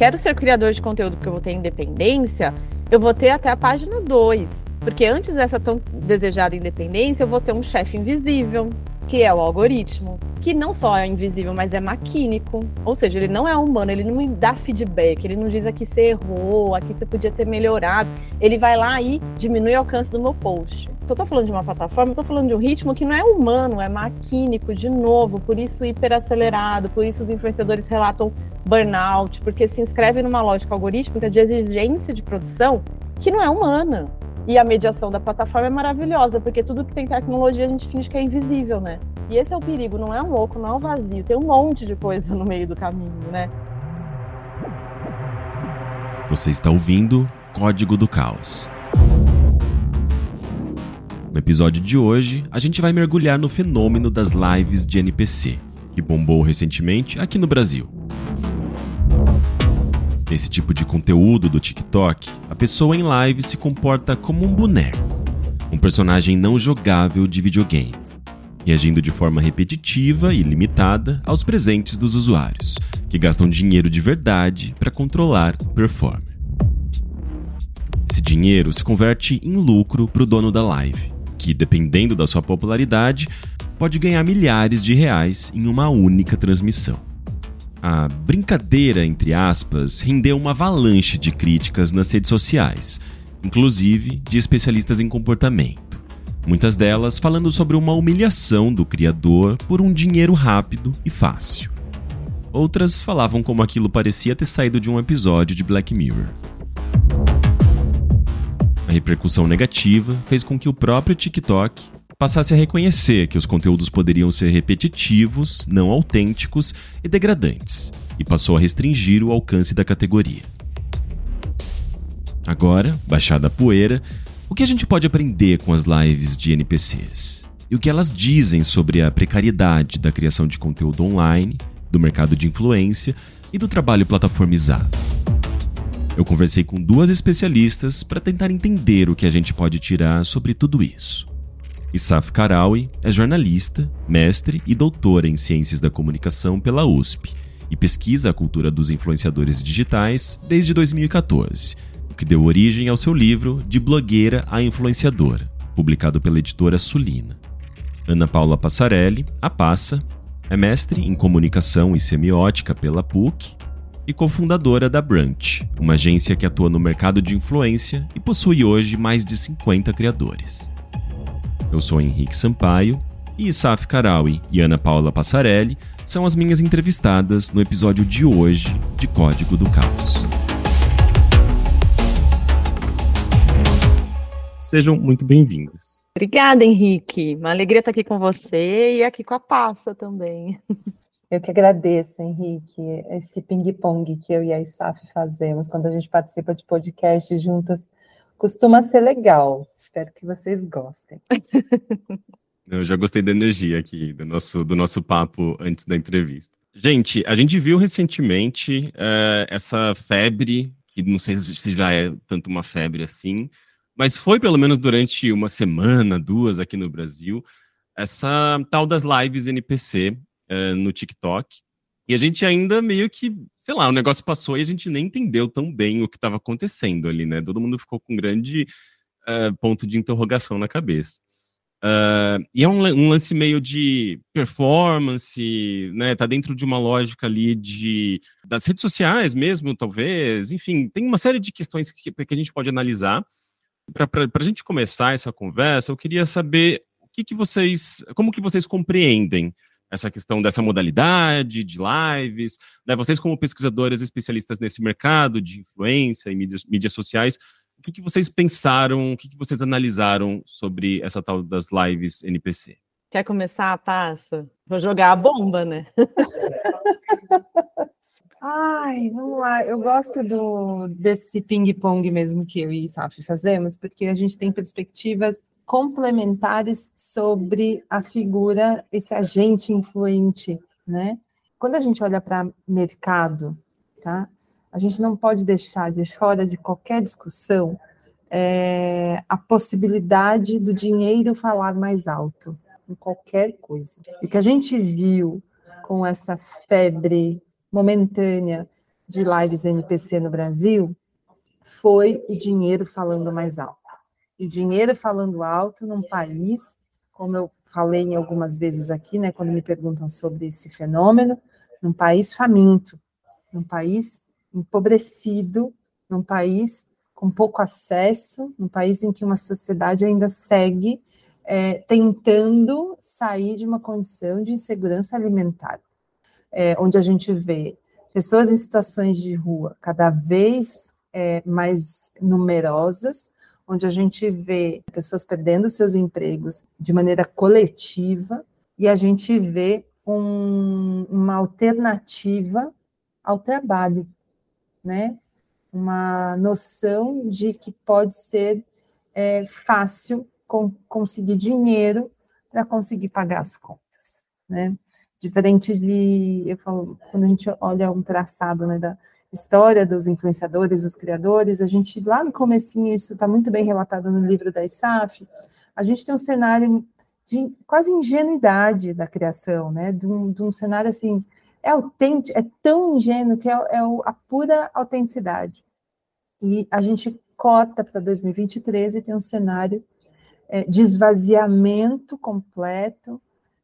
quero ser criador de conteúdo porque eu vou ter independência, eu vou ter até a página 2. Porque antes dessa tão desejada independência, eu vou ter um chefe invisível, que é o algoritmo, que não só é invisível, mas é maquínico. Ou seja, ele não é humano, ele não me dá feedback, ele não diz aqui você errou, aqui você podia ter melhorado. Ele vai lá e diminui o alcance do meu post. Se eu tô falando de uma plataforma, eu tô falando de um ritmo que não é humano, é maquínico, de novo, por isso hiperacelerado, por isso os influenciadores relatam burnout, porque se inscreve numa lógica algorítmica de exigência de produção que não é humana. E a mediação da plataforma é maravilhosa, porque tudo que tem tecnologia a gente finge que é invisível, né? E esse é o perigo, não é um oco, não é um vazio, tem um monte de coisa no meio do caminho, né? Você está ouvindo Código do Caos. No episódio de hoje, a gente vai mergulhar no fenômeno das lives de NPC, que bombou recentemente aqui no Brasil. Nesse tipo de conteúdo do TikTok, a pessoa em live se comporta como um boneco, um personagem não jogável de videogame, reagindo de forma repetitiva e limitada aos presentes dos usuários, que gastam dinheiro de verdade para controlar o performer. Esse dinheiro se converte em lucro para o dono da live, que, dependendo da sua popularidade, pode ganhar milhares de reais em uma única transmissão. A brincadeira, entre aspas, rendeu uma avalanche de críticas nas redes sociais, inclusive de especialistas em comportamento. Muitas delas falando sobre uma humilhação do criador por um dinheiro rápido e fácil. Outras falavam como aquilo parecia ter saído de um episódio de Black Mirror. A repercussão negativa fez com que o próprio TikTok passasse a reconhecer que os conteúdos poderiam ser repetitivos, não autênticos e degradantes, e passou a restringir o alcance da categoria. Agora, baixada a poeira, o que a gente pode aprender com as lives de NPCs? E o que elas dizem sobre a precariedade da criação de conteúdo online, do mercado de influência e do trabalho plataformizado? Eu conversei com duas especialistas para tentar entender o que a gente pode tirar sobre tudo isso. Isaf Karawi é jornalista, mestre e doutora em Ciências da Comunicação pela USP e pesquisa a cultura dos influenciadores digitais desde 2014, o que deu origem ao seu livro De Blogueira a Influenciadora, publicado pela editora Sulina. Ana Paula Passarelli, a Passa, é mestre em Comunicação e Semiótica pela PUC e cofundadora da Brunch, uma agência que atua no mercado de influência e possui hoje mais de 50 criadores. Eu sou Henrique Sampaio e Isaf Karawi e Ana Paula Passarelli são as minhas entrevistadas no episódio de hoje de Código do Caos. Sejam muito bem-vindos. Obrigada, Henrique. Uma alegria estar aqui com você e aqui com a Passa também. Eu que agradeço, Henrique, esse ping-pong que eu e a ISAF fazemos quando a gente participa de podcast juntas Costuma ser legal. Espero que vocês gostem. Eu já gostei da energia aqui do nosso, do nosso papo antes da entrevista. Gente, a gente viu recentemente é, essa febre, que não sei se já é tanto uma febre assim, mas foi pelo menos durante uma semana, duas aqui no Brasil, essa tal das lives NPC é, no TikTok, e a gente ainda meio que, sei lá, o negócio passou e a gente nem entendeu tão bem o que estava acontecendo ali, né? Todo mundo ficou com um grande uh, ponto de interrogação na cabeça. Uh, e é um, um, lance meio de performance, né? Tá dentro de uma lógica ali de das redes sociais mesmo, talvez. Enfim, tem uma série de questões que, que a gente pode analisar. Para a gente começar essa conversa, eu queria saber o que, que vocês, como que vocês compreendem essa questão dessa modalidade de lives, né? Vocês como pesquisadores especialistas nesse mercado de influência e mídias, mídias sociais, o que, que vocês pensaram, o que, que vocês analisaram sobre essa tal das lives NPC? Quer começar, passa? Vou jogar a bomba, né? Ai, vamos lá. Eu gosto do, desse ping-pong mesmo que eu e Saf fazemos, porque a gente tem perspectivas complementares sobre a figura, esse agente influente, né? Quando a gente olha para mercado, tá? A gente não pode deixar de fora de qualquer discussão é, a possibilidade do dinheiro falar mais alto em qualquer coisa. O que a gente viu com essa febre momentânea de lives NPC no Brasil foi o dinheiro falando mais alto. E dinheiro falando alto num país, como eu falei em algumas vezes aqui, né, quando me perguntam sobre esse fenômeno, num país faminto, num país empobrecido, num país com pouco acesso, num país em que uma sociedade ainda segue é, tentando sair de uma condição de insegurança alimentar, é, onde a gente vê pessoas em situações de rua cada vez é, mais numerosas, onde a gente vê pessoas perdendo seus empregos de maneira coletiva e a gente vê um, uma alternativa ao trabalho, né? Uma noção de que pode ser é, fácil com, conseguir dinheiro para conseguir pagar as contas, né? Diferente de, eu falo, quando a gente olha um traçado né, da história dos influenciadores, dos criadores, a gente, lá no comecinho, isso está muito bem relatado no livro da ISAF, a gente tem um cenário de quase ingenuidade da criação, né? De um, de um cenário assim, é autêntico, é tão ingênuo que é, é a pura autenticidade. E a gente cota para 2023 e tem um cenário é, de esvaziamento completo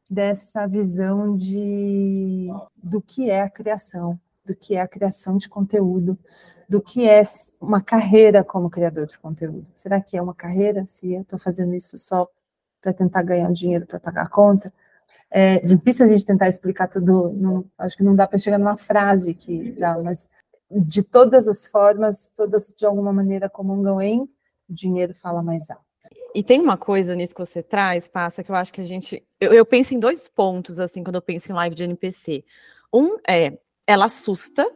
dessa visão de do que é a criação, do que é a criação de conteúdo, do que é uma carreira como criador de conteúdo. Será que é uma carreira se eu estou fazendo isso só para tentar ganhar dinheiro para pagar a conta? É difícil a gente tentar explicar tudo, não, acho que não dá para chegar numa frase que dá, mas de todas as formas, todas de alguma maneira comungam em dinheiro fala mais alto. E tem uma coisa nisso que você traz, Passa, que eu acho que a gente. Eu, eu, penso em dois pontos, assim, quando eu penso em live de NPC. Um é, ela assusta,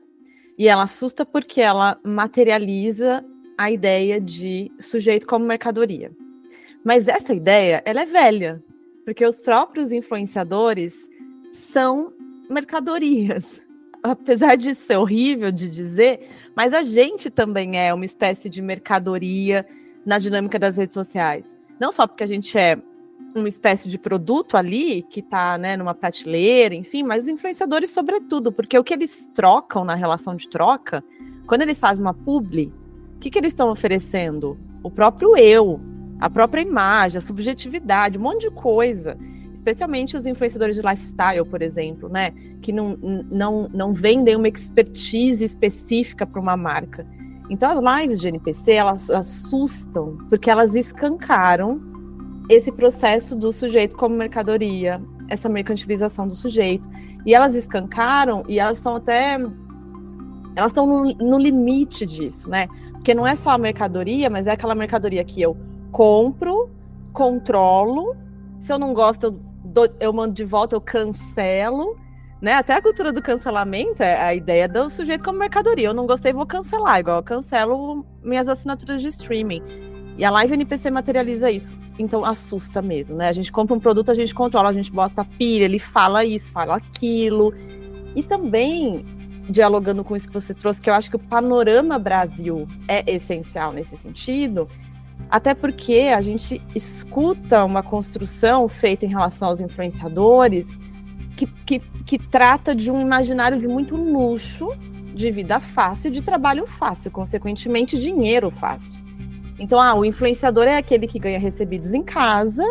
e ela assusta porque ela materializa a ideia de sujeito como mercadoria. Mas essa ideia, ela é velha, porque os próprios influenciadores são mercadorias. Apesar de ser horrível de dizer, mas a gente também é uma espécie de mercadoria na dinâmica das redes sociais. Não só porque a gente é uma espécie de produto ali que está né, numa prateleira, enfim, mas os influenciadores sobretudo, porque o que eles trocam na relação de troca, quando eles fazem uma publi, o que, que eles estão oferecendo? O próprio eu, a própria imagem, a subjetividade, um monte de coisa. Especialmente os influenciadores de lifestyle, por exemplo, né? Que não, não, não vendem uma expertise específica para uma marca. Então as lives de NPC, elas assustam, porque elas escancaram esse processo do sujeito como mercadoria, essa mercantilização do sujeito. E elas escancaram e elas estão até elas estão no, no, limite disso, né? Porque não é só a mercadoria, mas é aquela mercadoria que eu compro, controlo, se eu não gosto, eu, eu mando de volta, eu cancelo né? Até a cultura do cancelamento é a ideia do sujeito como mercadoria. Eu não gostei, vou cancelar, igual eu cancelo minhas assinaturas de streaming. E a Live NPC materializa isso. Então assusta mesmo, né? A gente compra um produto, a gente controla, a gente bota pilha, ele fala isso, fala aquilo. E também, dialogando com isso que você trouxe, que eu acho que o panorama Brasil é essencial nesse sentido, até porque a gente escuta uma construção feita em relação aos influenciadores que, que, que trata de um imaginário de muito luxo, de vida fácil de trabalho fácil, consequentemente, dinheiro fácil. Então, ah, o influenciador é aquele que ganha recebidos em casa,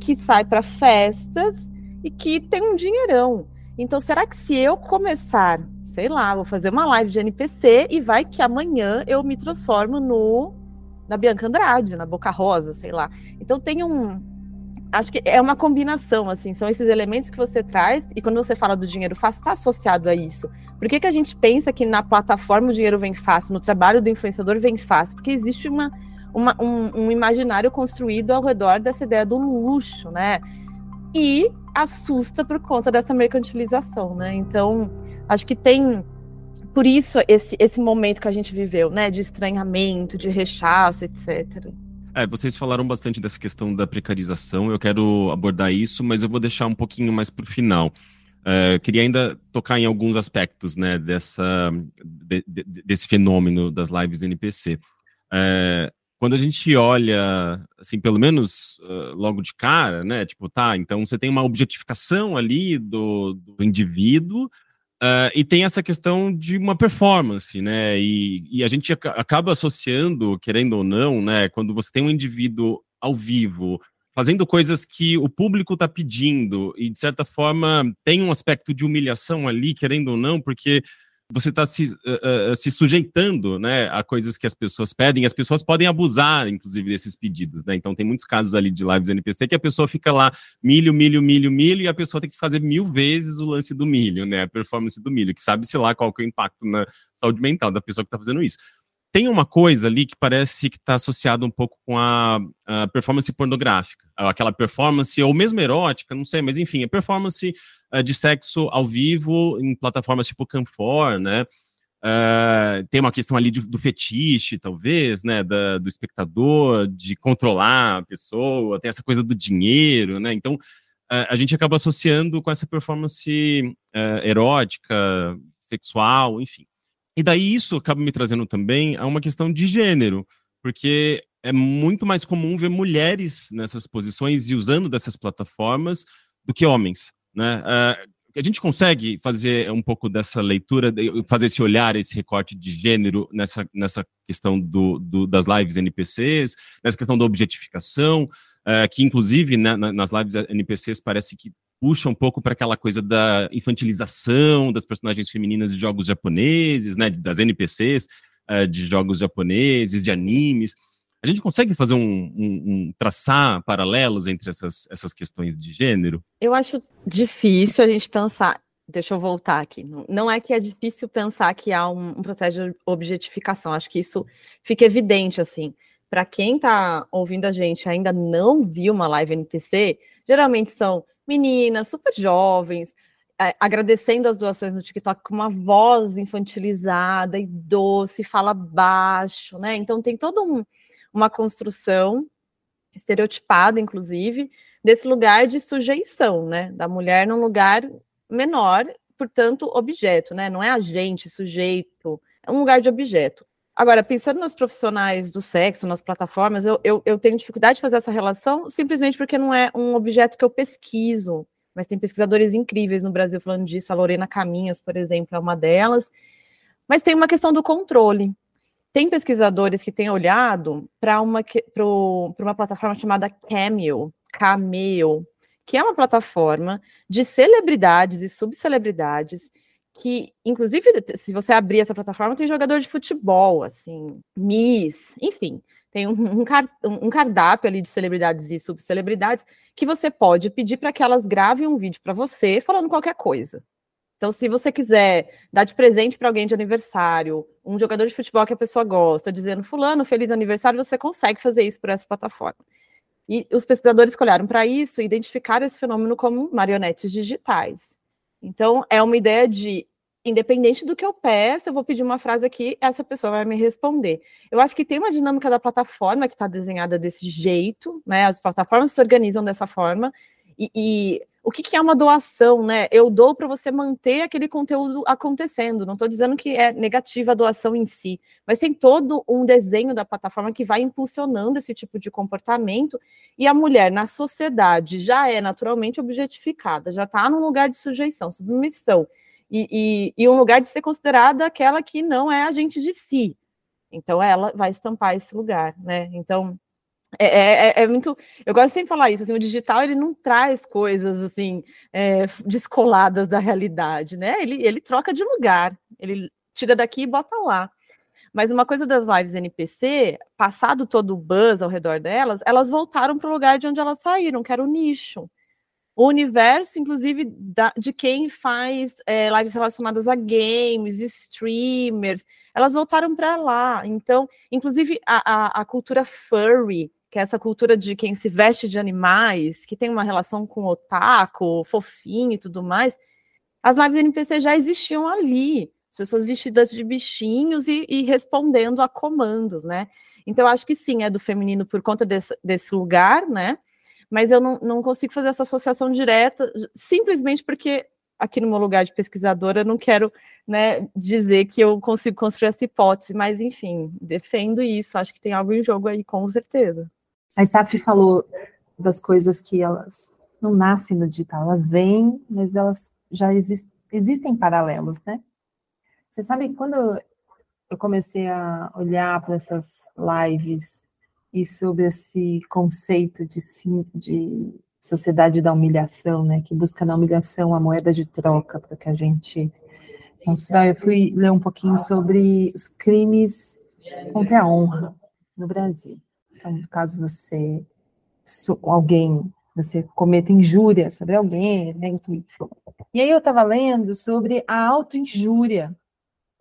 que sai para festas e que tem um dinheirão. Então, será que se eu começar, sei lá, vou fazer uma live de NPC e vai que amanhã eu me transformo no na Bianca Andrade, na Boca Rosa, sei lá. Então tem um, acho que é uma combinação, assim, são esses elementos que você traz, e quando você fala do dinheiro fácil, está associado a isso. Por que, que a gente pensa que na plataforma o dinheiro vem fácil, no trabalho do influenciador vem fácil? Porque existe uma, uma um, um, imaginário construído ao redor dessa ideia do luxo, né? E assusta por conta dessa mercantilização, né? Então, acho que tem por isso esse, esse momento que a gente viveu, né? De estranhamento, de rechaço, etc. É, vocês falaram bastante dessa questão da precarização, eu quero abordar isso, mas eu vou deixar um pouquinho mais para o final. Uh, queria ainda tocar em alguns aspectos né, dessa, de, de, desse fenômeno das lives NPC. Uh, é, quando a gente olha, assim, pelo menos uh, logo de cara, né, tipo, tá, então você tem uma objetificação ali do, do indivíduo, Uh, e tem essa questão de uma performance, né? E, e, a gente acaba associando, querendo ou não, né? Quando você tem um indivíduo ao vivo fazendo coisas que o público está pedindo e de certa forma tem um aspecto de humilhação ali, querendo ou não, porque você está se, uh, uh, se sujeitando né, a coisas que as pessoas pedem, as pessoas podem abusar, inclusive, desses pedidos, né? Então tem muitos casos ali de lives NPC que a pessoa fica lá, milho, milho, milho, milho, e a pessoa tem que fazer mil vezes o lance do milho, né? A performance do milho, que sabe-se lá qual que é o impacto na saúde mental da pessoa que está fazendo isso. Tem uma coisa ali que parece que está associada um pouco com a, a, performance pornográfica, aquela performance, ou mesmo erótica, não sei, mas enfim, a performance uh, de sexo ao vivo em plataformas tipo Canfor, né? Uh, tem uma questão ali de, do fetiche, talvez, né, da, do espectador, de controlar a pessoa, tem essa coisa do dinheiro, né? Então, uh, a gente acaba associando com essa performance erótica, sexual, enfim. E daí isso acaba me trazendo também a uma questão de gênero, porque é muito mais comum ver mulheres nessas posições e usando dessas plataformas do que homens, né? Uh, a gente consegue fazer um pouco dessa leitura, fazer esse olhar, esse recorte de gênero nessa, nessa questão do, do das lives NPCs, nessa questão da objetificação, uh, que inclusive né, nas lives NPCs parece que puxa um pouco para aquela coisa da infantilização das personagens femininas de jogos japoneses, né, das NPCs uh, eh, de jogos japoneses, de animes. A gente consegue fazer um, um, um, traçar paralelos entre essas, essas questões de gênero? Eu acho difícil a gente pensar. Deixa eu voltar aqui. Não é que é difícil pensar que há um, um processo de objetificação. Acho que isso fica evidente assim. Para quem está ouvindo a gente ainda não viu uma live NPC, geralmente são meninas super jovens, é, agradecendo as doações no TikTok com uma voz infantilizada e doce, fala baixo, né? Então tem toda um, uma construção estereotipada, inclusive, desse lugar de sujeição, né? Da mulher num lugar menor, portanto, objeto, né? Não é agente, sujeito, é um lugar de objeto. Agora, pensando nos profissionais do sexo, nas plataformas, eu, eu, eu, tenho dificuldade de fazer essa relação simplesmente porque não é um objeto que eu pesquiso. Mas tem pesquisadores incríveis no Brasil falando disso. A Lorena Caminhas, por exemplo, é uma delas. Mas tem uma questão do controle. Tem pesquisadores que têm olhado para uma, uma plataforma chamada Cameo, Cameo, que é uma plataforma de celebridades e subcelebridades que, inclusive, se você abrir essa plataforma, tem jogador de futebol, assim, Miss, enfim, tem um, um, um cardápio ali de celebridades e subcelebridades que você pode pedir para que elas gravem um vídeo para você falando qualquer coisa. Então, se você quiser dar de presente para alguém de aniversário, um jogador de futebol que a pessoa gosta, dizendo fulano, feliz aniversário, você consegue fazer isso por essa plataforma. E os pesquisadores olharam para isso e identificaram esse fenômeno como marionetes digitais. Então, é uma ideia de, independente do que eu peço, eu vou pedir uma frase aqui, essa pessoa vai me responder. Eu acho que tem uma dinâmica da plataforma que está desenhada desse jeito, né? As plataformas se organizam dessa forma, e, e o que, que, é uma doação, né? Eu dou para você manter aquele conteúdo acontecendo. Não estou dizendo que é negativa a doação em si, mas tem todo um desenho da plataforma que vai impulsionando esse tipo de comportamento. E a mulher na sociedade já é naturalmente objetificada, já está num lugar de sujeição, submissão, e, e, e um lugar de ser considerada aquela que não é agente de si. Então ela vai estampar esse lugar, né? Então é, é, é, é, muito. Eu gosto sempre de falar isso. Assim, o digital ele não traz coisas assim é, descoladas da realidade, né? Ele, ele troca de lugar. Ele tira daqui e bota lá. Mas uma coisa das lives NPC, passado todo o buzz ao redor delas, elas voltaram para o lugar de onde elas saíram, que era o nicho. O universo, inclusive, da, de quem faz é, lives relacionadas a games, streamers, elas voltaram para lá. Então, inclusive, a, a, a cultura furry, que é essa cultura de quem se veste de animais, que tem uma relação com o fofinho e tudo mais, as lives NPC já existiam ali, as pessoas vestidas de bichinhos e, e respondendo a comandos, né? Então, acho que sim, é do feminino por conta desse, desse lugar, né? Mas eu não, não consigo fazer essa associação direta, simplesmente porque aqui no meu lugar de pesquisadora, eu não quero né, dizer que eu consigo construir essa hipótese, mas enfim, defendo isso, acho que tem algo em jogo aí, com certeza. A Saf falou das coisas que elas não nascem no digital, elas vêm, mas elas já existem, existem paralelos, né? Você sabe quando eu comecei a olhar para essas lives e sobre esse conceito de, de sociedade da humilhação, né, que busca na humilhação a moeda de troca para que a gente mostrar. Eu fui ler um pouquinho sobre os crimes contra a honra no Brasil. Então, caso você alguém você cometa injúria sobre alguém, né, e aí eu estava lendo sobre a autoinjúria,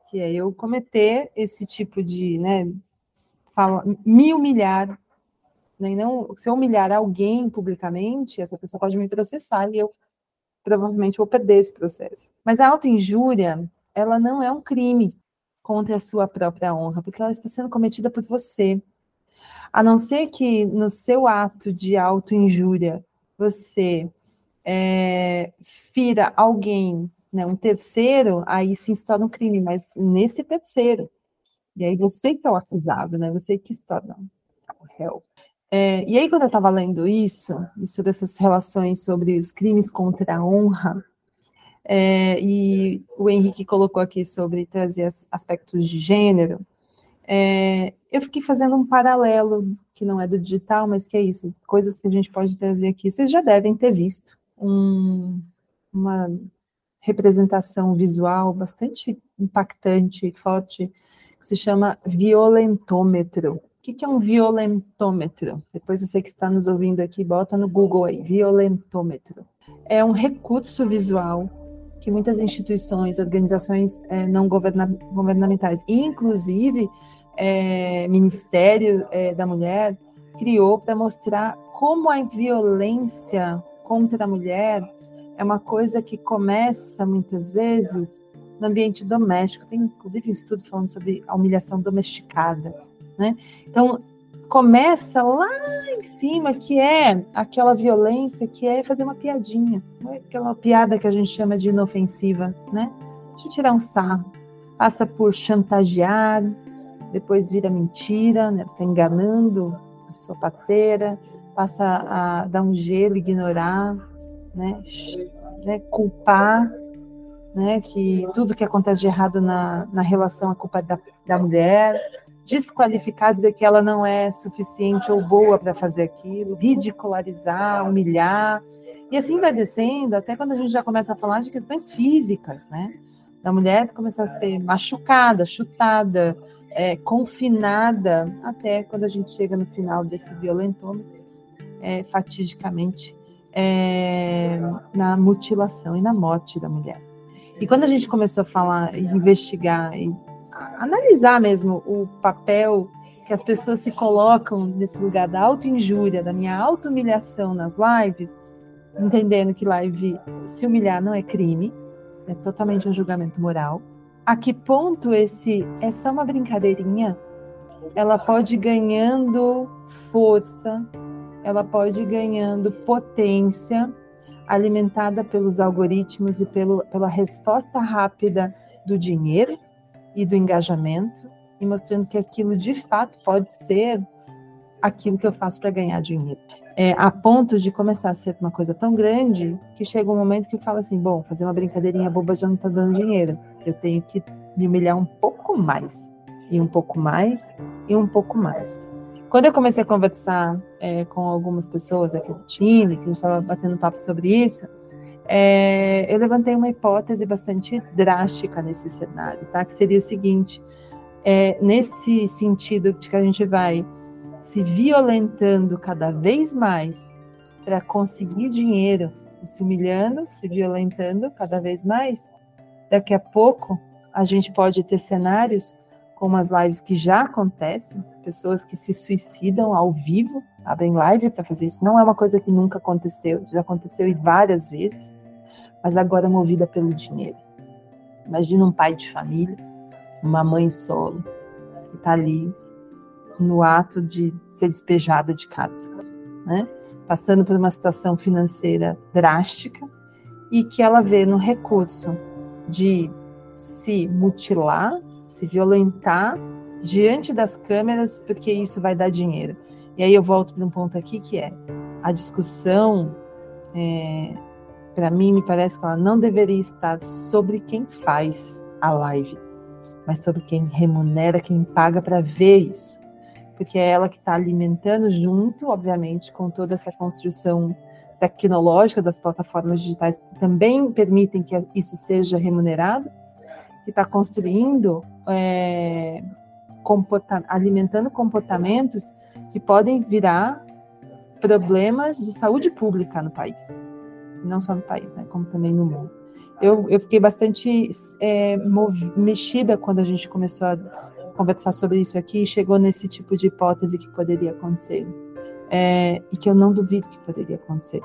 que é eu cometer esse tipo de, né, fala, me humilhar, né, não, se eu humilhar alguém publicamente, essa pessoa pode me processar e eu provavelmente vou perder esse processo. Mas a autoinjúria, ela não é um crime contra a sua própria honra, porque ela está sendo cometida por você. A não ser que no seu ato de autoinjúria você é, fira alguém, né, um terceiro, aí se torna um crime, mas nesse terceiro. E aí você que é o acusado, né? Você que se torna o réu. É, e aí, quando eu estava lendo isso, sobre essas relações sobre os crimes contra a honra, é, e o Henrique colocou aqui sobre trazer aspectos de gênero, é, eu fiquei fazendo um paralelo, que não é do digital, mas que é isso, coisas que a gente pode trazer aqui. Vocês já devem ter visto um, uma representação visual bastante impactante, forte, que se chama violentômetro. O que é um violentômetro? Depois você que está nos ouvindo aqui, bota no Google aí, violentômetro. É um recurso visual que muitas instituições, organizações é, não governa governamentais, inclusive é, Ministério é, da Mulher criou para mostrar como a violência contra a mulher é uma coisa que começa muitas vezes no ambiente doméstico. Tem inclusive um estudo falando sobre a humilhação domesticada, né? Então começa lá em cima, que é aquela violência, que é fazer uma piadinha, é aquela piada que a gente chama de inofensiva, né? Eu tirar um sarro. Passa por chantagear, depois vira mentira, né? Você está enganando a sua parceira, passa a dar um gelo, ignorar, né? né? Culpar, né? Que tudo que acontece de errado na, na relação a culpa é da, da mulher, desqualificar, dizer que ela não é suficiente ou boa para fazer aquilo, ridicularizar, humilhar, e assim vai descendo até quando a gente já começa a falar de questões físicas, né? Da mulher começar a ser machucada, chutada, é, confinada até quando a gente chega no final desse violentômetro, é, fatidicamente, é, na mutilação e na morte da mulher. E quando a gente começou a falar, investigar e analisar mesmo o papel que as pessoas se colocam nesse lugar da auto-injúria, da minha auto-humilhação nas lives, entendendo que live se humilhar não é crime, é totalmente um julgamento moral, a que ponto esse é só uma brincadeirinha, ela pode ir ganhando força, ela pode ir ganhando potência, alimentada pelos algoritmos e pelo, pela resposta rápida do dinheiro e do engajamento, e mostrando que aquilo de fato pode ser aquilo que eu faço para ganhar dinheiro. É, a ponto de começar a ser uma coisa tão grande que chega um momento que fala assim: bom, fazer uma brincadeirinha boba já não está dando dinheiro eu tenho que me humilhar um pouco mais, e um pouco mais, e um pouco mais. Quando eu comecei a conversar é, com algumas pessoas aqui do time, que a gente estava batendo papo sobre isso, é, eu levantei uma hipótese bastante drástica nesse cenário, tá? Que seria o seguinte: é, nesse sentido de que a gente vai se violentando cada vez mais para conseguir dinheiro, se humilhando, se violentando cada vez mais, Daqui a pouco a gente pode ter cenários como as lives que já acontecem, pessoas que se suicidam ao vivo, abrem live para fazer isso. Não é uma coisa que nunca aconteceu, isso já aconteceu e várias vezes, mas agora movida pelo dinheiro. Imagina um pai de família, uma mãe solo, que está ali no ato de ser despejada de casa, né? passando por uma situação financeira drástica e que ela vê no recurso de se mutilar, se violentar diante das câmeras, porque isso vai dar dinheiro. E aí eu volto para um ponto aqui que é a discussão é, para mim, me parece que ela não deveria estar sobre quem faz a live, mas sobre quem remunera, quem paga para ver isso. Porque é ela que está alimentando, junto, obviamente, com toda essa construção tecnológica das plataformas digitais, que também permitem que isso seja remunerado, que está construindo, é, comporta alimentando comportamentos que podem virar problemas de saúde pública no país não só no país, né, como também no mundo. Eu, eu fiquei bastante é, mexida quando a gente começou a conversar sobre isso aqui e chegou nesse tipo de hipótese que poderia acontecer. É, e que eu não duvido que poderia acontecer.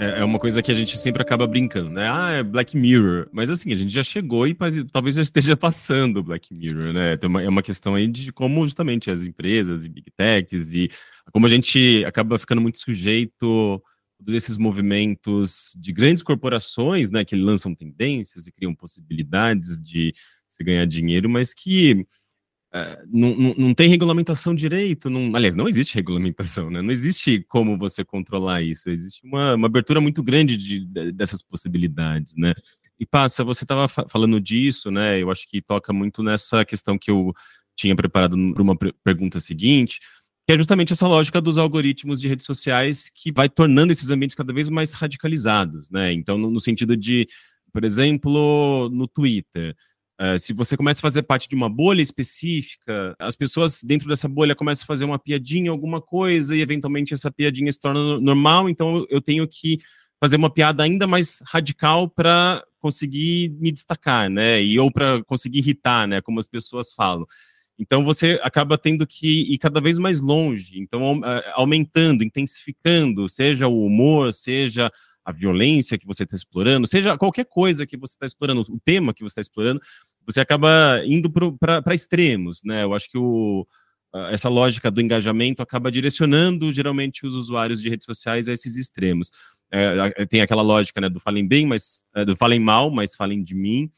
É, é uma coisa que a gente sempre acaba brincando, né? Ah, é Black Mirror. Mas assim, a gente já chegou e talvez já esteja passando Black Mirror, né? é uma questão aí de como justamente as empresas e Big Techs e como a gente acaba ficando muito sujeito a todos esses movimentos de grandes corporações, né? Que lançam tendências e criam possibilidades de se ganhar dinheiro, mas que Uh, não, não, não, tem regulamentação direito, não, aliás, não existe regulamentação, né? Não existe como você controlar isso. Existe uma, uma abertura muito grande de, de, dessas possibilidades, né? E passa, você estava fa falando disso, né? Eu acho que toca muito nessa questão que eu tinha preparado para uma pergunta seguinte, que é justamente essa lógica dos algoritmos de redes sociais que vai tornando esses ambientes cada vez mais radicalizados, né? Então, no, no sentido de, por exemplo, no Twitter. Uh, se você começa a fazer parte de uma bolha específica, as pessoas dentro dessa bolha começam a fazer uma piadinha, alguma coisa, e eventualmente essa piadinha se torna normal, então eu tenho que fazer uma piada ainda mais radical para conseguir me destacar, né? E ou para conseguir irritar, né? Como as pessoas falam. Então você acaba tendo que ir cada vez mais longe, então aumentando, intensificando, seja o humor, seja a violência que você está explorando, seja qualquer coisa que você está explorando, o tema que você está explorando, você acaba indo para extremos, né? Eu acho que o, essa lógica do engajamento acaba direcionando geralmente os usuários de redes sociais a esses extremos. É, tem aquela lógica né, do falem bem, mas é, do falem mal, mas falem de mim.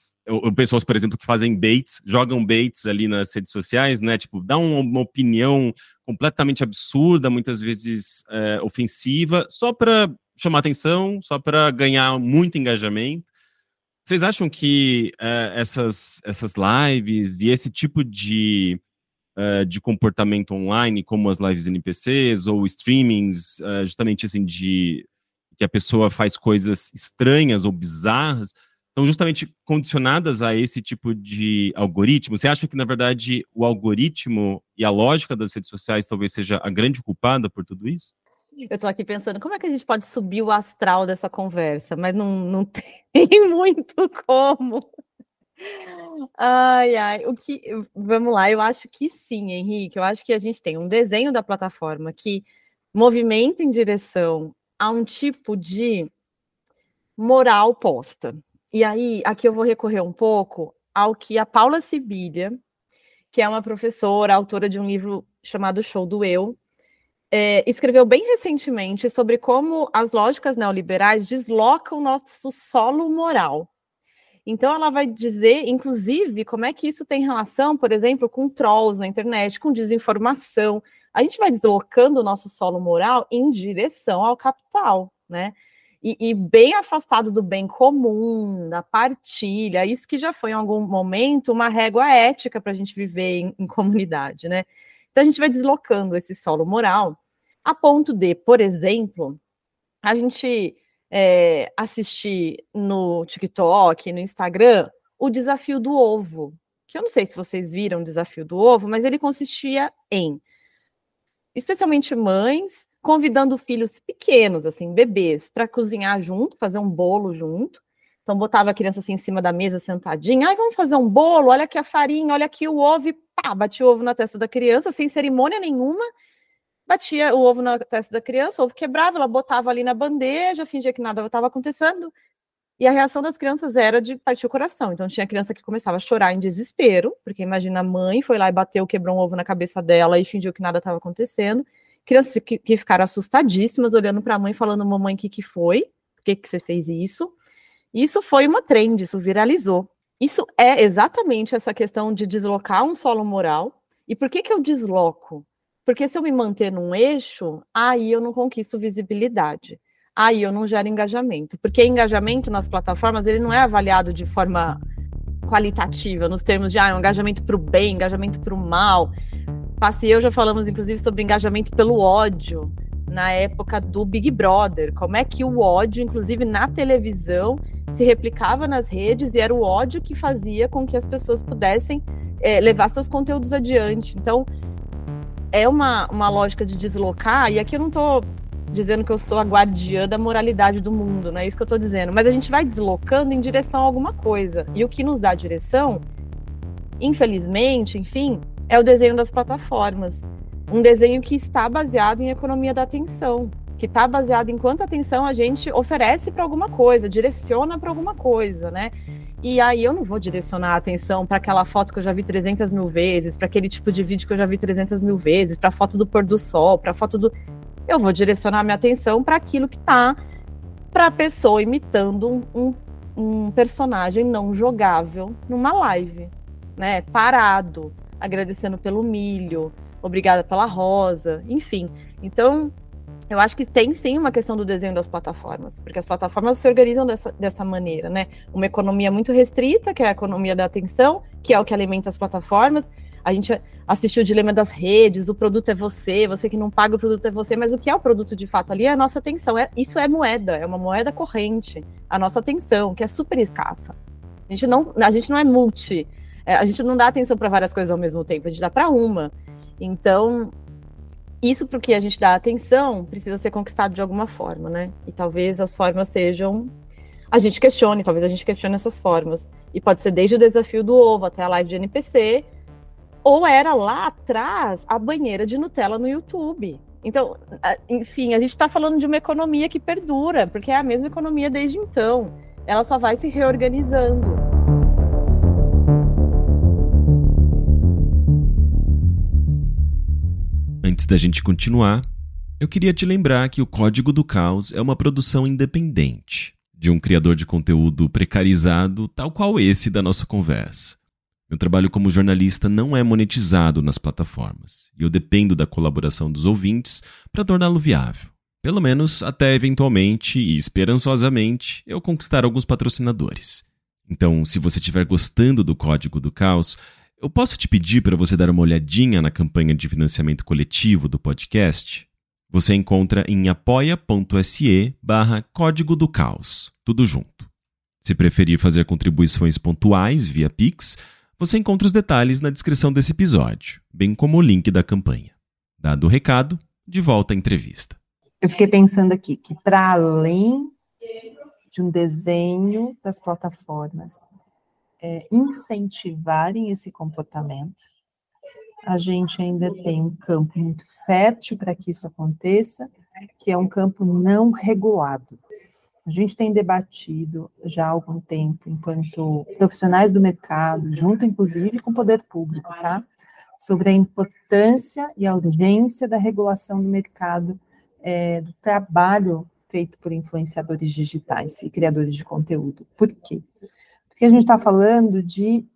Pessoas, por exemplo, que fazem baits, jogam baits ali nas redes sociais, né? Tipo, dão uma, uma opinião completamente absurda, muitas vezes é, ofensiva, só para chamar atenção, só para ganhar muito engajamento. Vocês acham que uh, essas, essas lives e esse tipo de, uh, de comportamento online, como as lives NPCs ou streamings, justamente assim, de que a pessoa faz coisas estranhas ou bizarras, estão justamente condicionadas a esse tipo de algoritmo? Você acha que, na verdade, o algoritmo e a lógica das redes sociais talvez seja a grande culpada por tudo isso? Eu estou aqui pensando, como é que a gente pode subir o astral dessa conversa? Mas não, não tem muito como. Ai, ai, o que. Vamos lá, eu acho que sim, Henrique. Eu acho que a gente tem um desenho da plataforma que movimenta em direção a um tipo de moral posta. E aí, aqui eu vou recorrer um pouco ao que a Paula Sibilha, que é uma professora, autora de um livro chamado Show do Eu, é, escreveu bem recentemente sobre como as lógicas neoliberais deslocam nosso solo moral. Então, ela vai dizer, inclusive, como é que isso tem relação, por exemplo, com trolls na internet, com desinformação. A gente vai deslocando o nosso solo moral em direção ao capital, né? E, e, bem afastado do bem comum, da partilha, isso que já foi em algum momento uma régua ética para a gente viver em, em comunidade, né? Então a gente vai deslocando esse solo moral a ponto de, por exemplo, a gente é, assistir no TikTok, no Instagram, o desafio do ovo. Que eu não sei se vocês viram o desafio do ovo, mas ele consistia em, especialmente mães, convidando filhos pequenos, assim, bebês, para cozinhar junto, fazer um bolo junto. Então botava a criança assim em cima da mesa sentadinha, ai, vamos fazer um bolo, olha aqui a farinha, olha aqui o ovo, e pá, batia o ovo na testa da criança, sem cerimônia nenhuma, batia o ovo na testa da criança, o ovo quebrava, ela botava ali na bandeja, fingia que nada estava acontecendo. E a reação das crianças era de partir o coração. Então tinha criança que começava a chorar em desespero, porque imagina a mãe foi lá e bateu, quebrou um ovo na cabeça dela e fingiu que nada estava acontecendo. Crianças que, que, ficaram assustadíssimas, olhando para a mãe, falando: Mamãe, o que, que foi? Por que, que você fez isso? Isso foi uma trend, isso viralizou. Isso é exatamente essa questão de deslocar um solo moral. E por que, que eu desloco? Porque se eu me manter num eixo, aí eu não conquisto visibilidade. Aí eu não gero engajamento. Porque engajamento nas plataformas, ele não é avaliado de forma qualitativa, nos termos de ah, um engajamento para o bem, engajamento para o mal. Passe e eu já falamos, inclusive, sobre engajamento pelo ódio na época do Big Brother. Como é que o ódio, inclusive na televisão, se replicava nas redes e era o ódio que fazia com que as pessoas pudessem é, levar seus conteúdos adiante. Então, é uma, uma lógica de deslocar, e aqui eu não estou dizendo que eu sou a guardiã da moralidade do mundo, não é isso que eu estou dizendo, mas a gente vai deslocando em direção a alguma coisa. E o que nos dá direção, infelizmente, enfim, é o desenho das plataformas. Um desenho que está baseado em economia da atenção, que está baseado em quanta atenção a gente oferece para alguma coisa, direciona para alguma coisa, né? E aí eu não vou direcionar a atenção para aquela foto que eu já vi 300 mil vezes, para aquele tipo de vídeo que eu já vi 300 mil vezes, para foto do pôr do sol, para foto do. Eu vou direcionar minha atenção para aquilo que está para a pessoa imitando um, um, um personagem não jogável numa live, né? Parado, agradecendo pelo milho, obrigada pela rosa, enfim. Então, eu acho que tem sim uma questão do desenho das plataformas, porque as plataformas se organizam dessa, dessa maneira, né? Uma economia muito restrita, que é a economia da atenção, que é o que alimenta as plataformas. A gente assistiu o dilema das redes, o produto é você, você que não paga o produto é você, mas o que é o produto de fato ali é a nossa atenção. É, isso é moeda, é uma moeda corrente, a nossa atenção, que é super escassa. A gente não, a gente não é multi, é, a gente não dá atenção para várias coisas ao mesmo tempo, a gente dá para uma. Então, isso porque a gente dá atenção precisa ser conquistado de alguma forma, né? E talvez as formas sejam. A gente questione, talvez a gente questione essas formas. E pode ser desde o desafio do ovo até a live de NPC, ou era lá atrás a banheira de Nutella no YouTube. Então, enfim, a gente está falando de uma economia que perdura, porque é a mesma economia desde então. Ela só vai se reorganizando. Antes da gente continuar, eu queria te lembrar que o Código do Caos é uma produção independente, de um criador de conteúdo precarizado, tal qual esse da nossa conversa. Meu trabalho como jornalista não é monetizado nas plataformas, e eu dependo da colaboração dos ouvintes para torná-lo viável. Pelo menos até eventualmente e esperançosamente eu conquistar alguns patrocinadores. Então, se você estiver gostando do Código do Caos, eu posso te pedir para você dar uma olhadinha na campanha de financiamento coletivo do podcast? Você encontra em apoia.se barra Código do Caos, tudo junto. Se preferir fazer contribuições pontuais via Pix, você encontra os detalhes na descrição desse episódio, bem como o link da campanha. Dado o recado, de volta à entrevista. Eu fiquei pensando aqui que, para além de um desenho das plataformas, é, incentivarem esse comportamento. A gente ainda tem um campo muito fértil para que isso aconteça, que é um campo não regulado. A gente tem debatido já há algum tempo, enquanto profissionais do mercado, junto inclusive com o poder público, tá? Sobre a importância e a urgência da regulação do mercado é, do trabalho feito por influenciadores digitais e criadores de conteúdo. Por quê? Porque a gente está falando de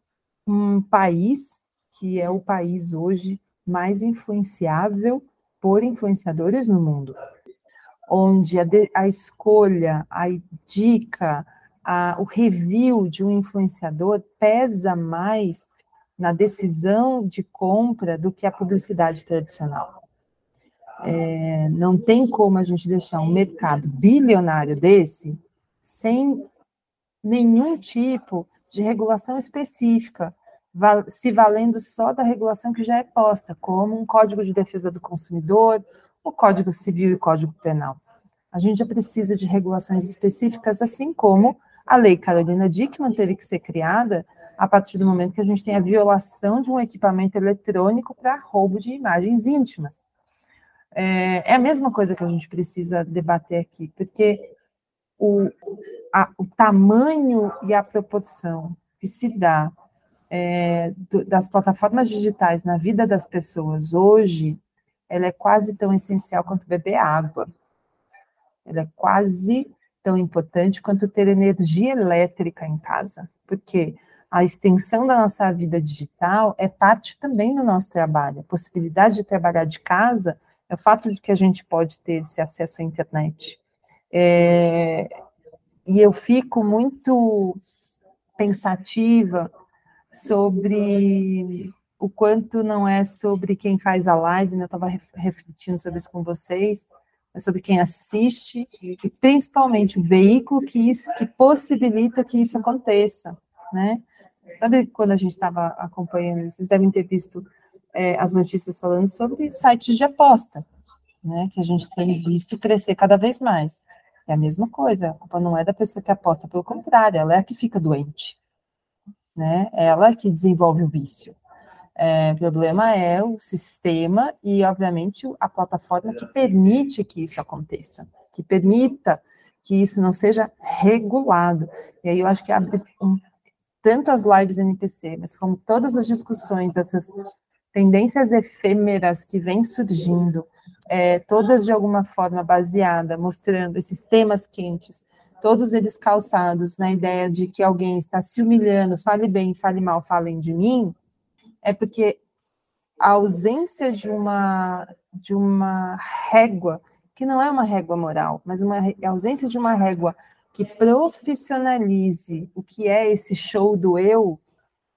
um país que é o país hoje mais influenciável por influenciadores no mundo, onde a, de, a escolha, a dica, a, o review de um influenciador pesa mais na decisão de compra do que a publicidade tradicional. É, não tem como a gente deixar um mercado bilionário desse sem nenhum tipo de regulação específica, se valendo só da regulação que já é posta, como um Código de Defesa do Consumidor, o Código Civil e o Código Penal. A gente já precisa de regulações específicas, assim como a Lei Carolina Dickmann teve que ser criada a partir do momento que a gente tem a violação de um equipamento eletrônico para roubo de imagens íntimas. É, é a mesma coisa que a gente precisa debater aqui, porque o, a, o tamanho e a proporção que se dá é, do, das plataformas digitais na vida das pessoas hoje, ela é quase tão essencial quanto beber água. Ela é quase tão importante quanto ter energia elétrica em casa. Porque a extensão da nossa vida digital é parte também do nosso trabalho. A possibilidade de trabalhar de casa é o fato de que a gente pode ter esse acesso à internet. É, e eu fico muito pensativa sobre o quanto não é sobre quem faz a live, né? Eu estava refletindo sobre isso com vocês, é sobre quem assiste, e principalmente o veículo que isso que possibilita que isso aconteça, né? Sabe quando a gente estava acompanhando, vocês devem ter visto é, as notícias falando sobre sites de aposta, né? Que a gente tem visto crescer cada vez mais. É a mesma coisa, a culpa não é da pessoa que aposta, pelo contrário, ela é a que fica doente, né? Ela que desenvolve o vício. É, o problema é o sistema e, obviamente, a plataforma que permite que isso aconteça, que permita que isso não seja regulado. E aí eu acho que abre um, tanto as lives NPC, mas como todas as discussões dessas tendências efêmeras que vêm surgindo, é, todas de alguma forma baseada, mostrando esses temas quentes, todos eles calçados na ideia de que alguém está se humilhando, fale bem, fale mal, falem de mim, é porque a ausência de uma de uma régua que não é uma régua moral, mas uma a ausência de uma régua que profissionalize o que é esse show do eu,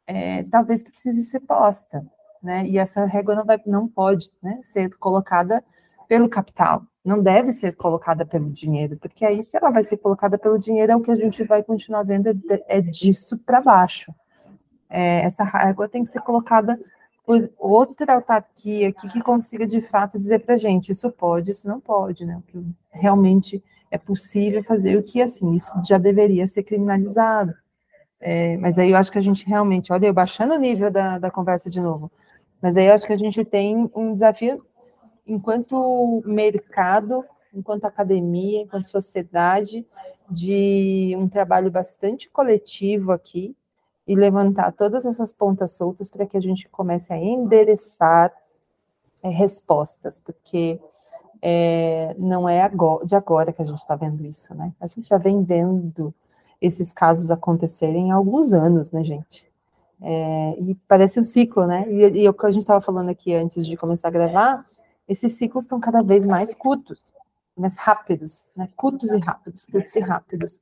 é, talvez precise ser posta, né? E essa régua não vai, não pode, né, ser colocada pelo capital, não deve ser colocada pelo dinheiro, porque aí se ela vai ser colocada pelo dinheiro é o que a gente vai continuar vendo é disso para baixo é, essa régua tem que ser colocada por outra autarquia aqui que consiga de fato dizer para a gente isso pode, isso não pode, né? O que realmente é possível fazer, o que assim, isso já deveria ser criminalizado. É, mas aí eu acho que a gente realmente, olha, eu baixando o nível da, da conversa de novo, mas aí eu acho que a gente tem um desafio enquanto mercado, enquanto academia, enquanto sociedade, de um trabalho bastante coletivo aqui, e levantar todas essas pontas soltas para que a gente comece a endereçar é, respostas, porque é, não é agora, de agora que a gente está vendo isso, né? A gente já vem vendo esses casos acontecerem há alguns anos, né, gente? É, e parece um ciclo, né? E, e o que a gente estava falando aqui antes de começar a gravar, esses ciclos estão cada vez mais curtos, mais rápidos, né? Curtos e rápidos, curtos e rápidos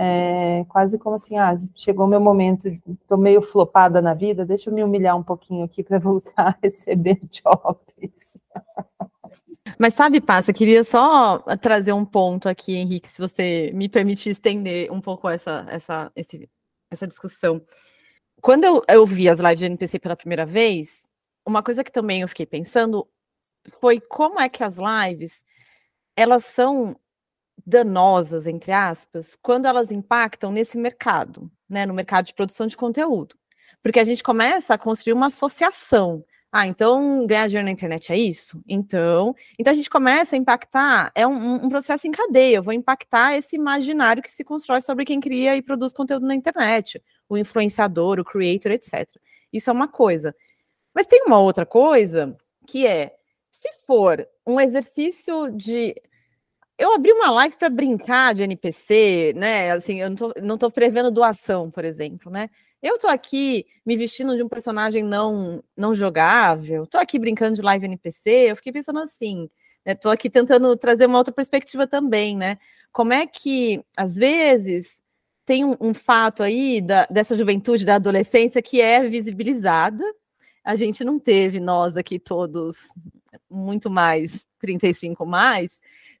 é, quase como assim, ah, chegou meu momento, estou meio flopada na vida, deixa eu me humilhar um pouquinho aqui para voltar a receber jobs. Mas sabe, Passa, queria só trazer um ponto aqui, Henrique, se você me permitir estender um pouco essa, essa, esse, essa discussão. Quando eu, eu vi as lives de NPC pela primeira vez, uma coisa que também eu fiquei pensando foi como é que as lives elas são danosas, entre aspas, quando elas impactam nesse mercado, né, no mercado de produção de conteúdo. Porque a gente começa a construir uma associação. Ah, então ganhar dinheiro na internet é isso? Então, então a gente começa a impactar, é um, um, processo em cadeia. Eu vou impactar esse imaginário que se constrói sobre quem cria e produz conteúdo na internet, o influenciador, o creator, etc. Isso é uma coisa. Mas tem uma outra coisa que é, se for um exercício de eu abri uma live para brincar de NPC, né? Assim, eu não tô prevendo doação, por exemplo, né? Eu tô aqui me vestindo de um personagem não não jogável, tô aqui brincando de live NPC, eu fiquei pensando assim, né? Tô aqui tentando trazer uma outra perspectiva também, né? Como é que, às vezes, tem um, um fato aí da, dessa juventude, da adolescência, que é visibilizada. A gente não teve, nós aqui todos, muito mais 35 mais,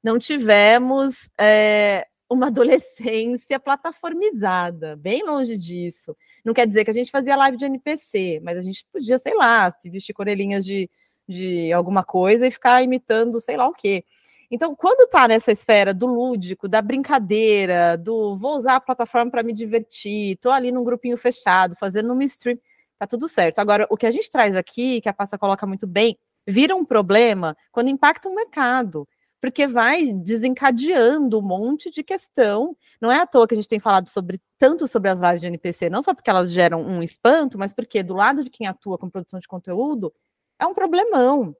não tivemos é, uma adolescência plataformizada, bem longe disso. Não quer dizer que a gente fazia live de NPC, mas a gente podia, sei lá, se vestir com orelhinhas de, de alguma coisa e ficar imitando sei lá o quê. Então, quando está nessa esfera do lúdico, da brincadeira, do vou usar a plataforma para me divertir, estou ali num grupinho fechado, fazendo uma stream, tá tudo certo. Agora, o que a gente traz aqui, que a Passa coloca muito bem, vira um problema quando impacta o mercado porque vai desencadeando um monte de questão. Não é à toa que a gente tem falado sobre tanto sobre as lives de NPC, não só porque elas geram um espanto, mas porque do lado de quem atua com produção de conteúdo é um problemão.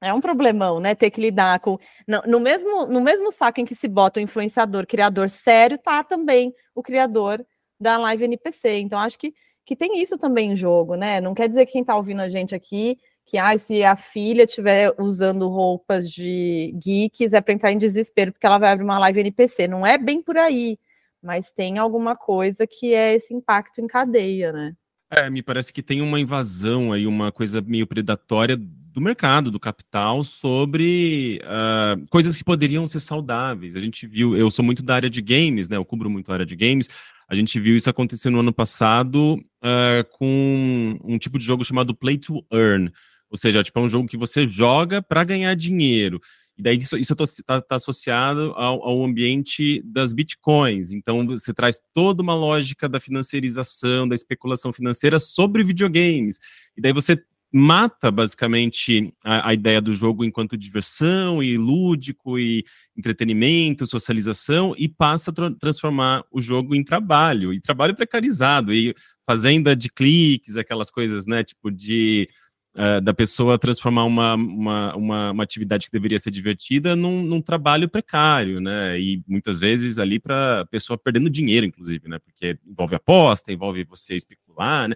É um problemão, né? Ter que lidar com. No, no, mesmo, no mesmo saco em que se bota o influenciador, criador sério, tá também o criador da live NPC. Então, acho que, que tem isso também em jogo, né? Não quer dizer que quem está ouvindo a gente aqui que ah, se a filha estiver usando roupas de geeks é para entrar em desespero porque ela vai abrir uma live NPC. Não é bem por aí, mas tem alguma coisa que é esse impacto em cadeia, né? É, me parece que tem uma invasão aí, uma coisa meio predatória do mercado, do capital, sobre uh, coisas que poderiam ser saudáveis. A gente viu, eu sou muito da área de games, né? Eu cubro muito a área de games. A gente viu isso acontecer no ano passado uh, com um tipo de jogo chamado Play to Earn. Ou seja, tipo, é um jogo que você joga para ganhar dinheiro. E daí isso está tá associado ao, ao, ambiente das bitcoins. Então você traz toda uma lógica da financiarização, da especulação financeira sobre videogames. E daí você mata basicamente a, a ideia do jogo enquanto diversão e lúdico e entretenimento, socialização e passa a tra transformar o jogo em trabalho e trabalho precarizado e fazenda de cliques, aquelas coisas, né, tipo de uh, da pessoa transformar uma, uma, uma, uma, atividade que deveria ser divertida num, num trabalho precário, né? E muitas vezes ali para a pessoa perdendo dinheiro, inclusive, né? Porque envolve aposta, envolve você especular, né?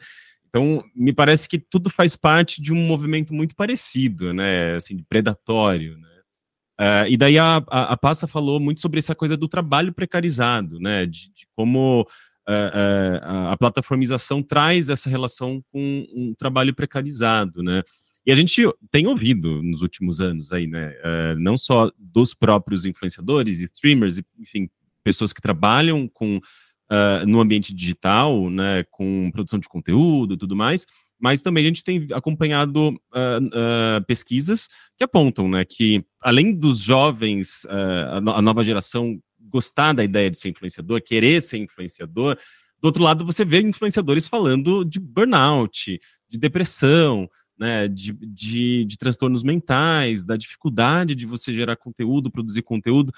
Então, me parece que tudo faz parte de um movimento muito parecido, né? Assim, predatório, né? Uh, e daí a, a, a Passa falou muito sobre essa coisa do trabalho precarizado, né? De, de como a, a, plataformização traz essa relação com um trabalho precarizado, né? E a gente tem ouvido nos últimos anos aí, né? Uh, não só dos próprios influenciadores, streamers, enfim, pessoas que trabalham com no ambiente digital, né? Com produção de conteúdo, tudo mais. Mas também a gente tem acompanhado uh, pesquisas que apontam, né? Que além dos jovens, a, no, a nova geração gostar da ideia de ser influenciador, querer ser influenciador. Do outro lado, você vê influenciadores falando de burnout, de depressão, né, de, de, de transtornos mentais, da dificuldade de você gerar conteúdo, produzir conteúdo.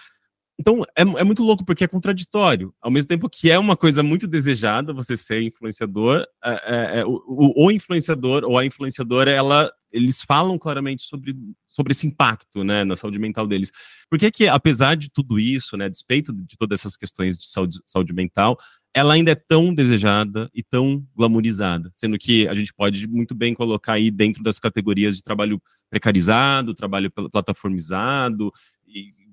Então, é, é, muito louco porque é contraditório. Ao mesmo tempo que é uma coisa muito desejada você ser influenciador, é, é, é o, o, influenciador ou a influenciadora, ela, eles falam claramente sobre, sobre esse impacto né, na saúde mental deles. Por que que, apesar de tudo isso, né, despeito de todas essas questões de saúde, saúde mental, ela ainda é tão desejada e tão glamorizada, sendo que a gente pode muito bem colocar aí dentro das categorias de trabalho precarizado, trabalho plataformizado,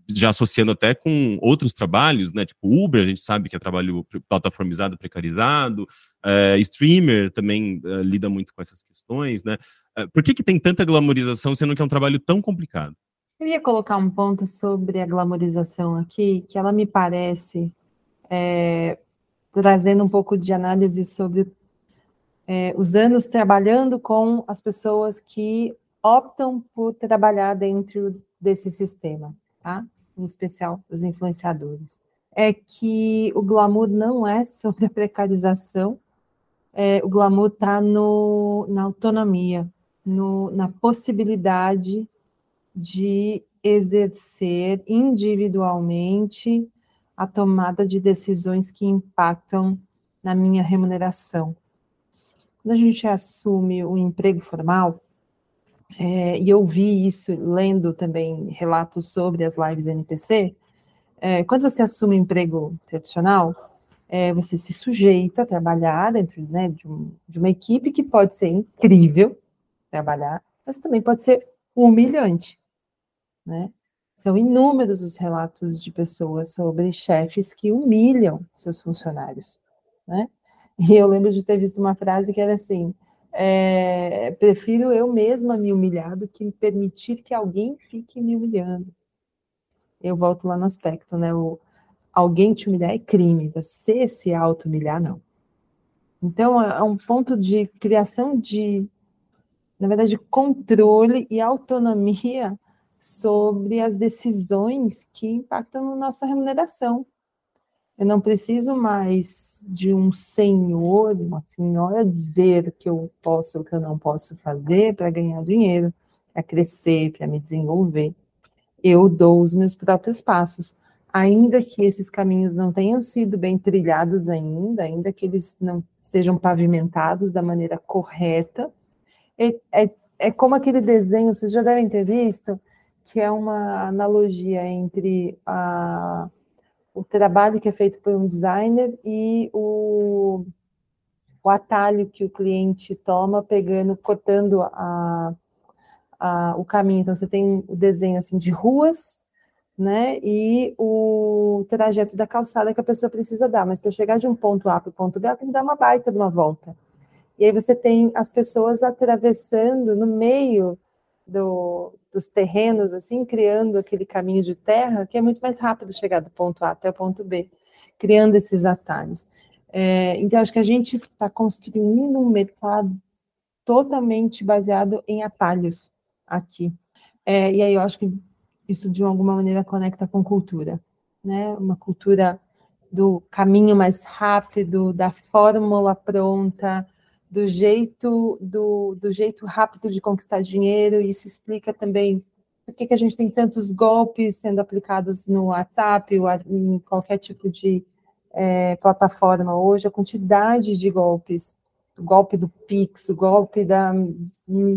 já associando até com outros trabalhos, né? Tipo Uber, a gente sabe que é trabalho plataformizado, precarizado. É, streamer também é, lida muito com essas questões, né? É, por que, que tem tanta glamorização, sendo que é um trabalho tão complicado? Eu ia colocar um ponto sobre a glamorização aqui, que ela me parece trazendo um pouco de análise sobre os anos trabalhando com as pessoas que optam por trabalhar dentro desse sistema, tá? Em especial os influenciadores, é que o glamour não é sobre a precarização, é, o glamour está na autonomia, no, na possibilidade de exercer individualmente a tomada de decisões que impactam na minha remuneração. Quando a gente assume o um emprego formal, é, e eu vi isso lendo também relatos sobre as lives NPC, é, quando você assume um emprego tradicional, é, você se sujeita a trabalhar dentro né, de, um, de, uma equipe que pode ser incrível trabalhar, mas também pode ser humilhante. Né? São inúmeros os relatos de pessoas sobre chefes que humilham seus funcionários. Né? E eu lembro de ter visto uma frase que era assim: é, prefiro eu mesma me humilhar do que permitir que alguém fique me humilhando. Eu volto lá no aspecto, né? O, alguém te humilhar é crime, você se auto-humilhar, não. Então, é, é um ponto de criação de, na verdade, controle e autonomia sobre as decisões que impactam na nossa remuneração. Eu não preciso mais de um senhor, uma senhora dizer que eu posso ou que eu não posso fazer para ganhar dinheiro, para crescer, para me desenvolver. Eu dou os meus próprios passos, ainda que esses caminhos não tenham sido bem trilhados ainda, ainda que eles não sejam pavimentados da maneira correta. É, é, é como aquele desenho, vocês já devem ter visto, que é uma analogia entre a o trabalho que é feito por um designer e o, o atalho que o cliente toma, pegando, cortando a, a, o caminho. Então, você tem o desenho assim de ruas, né? E o trajeto da calçada que a pessoa precisa dar. Mas para chegar de um ponto A para o ponto B, ela tem que dar uma baita de uma volta. E aí você tem as pessoas atravessando no meio do, dos terrenos, assim, criando aquele caminho de terra, que é muito mais rápido chegar do ponto A até o ponto B, criando esses atalhos. É, então, acho que a gente está construindo um mercado totalmente baseado em atalhos aqui. É, e aí eu acho que isso, de alguma maneira, conecta com cultura, né? Uma cultura do caminho mais rápido, da fórmula pronta, do jeito do, do jeito rápido de conquistar dinheiro. Isso explica também por que, que a gente tem tantos golpes sendo aplicados no WhatsApp em qualquer tipo de é, plataforma hoje, a quantidade de golpes, o golpe do Pix, o golpe da,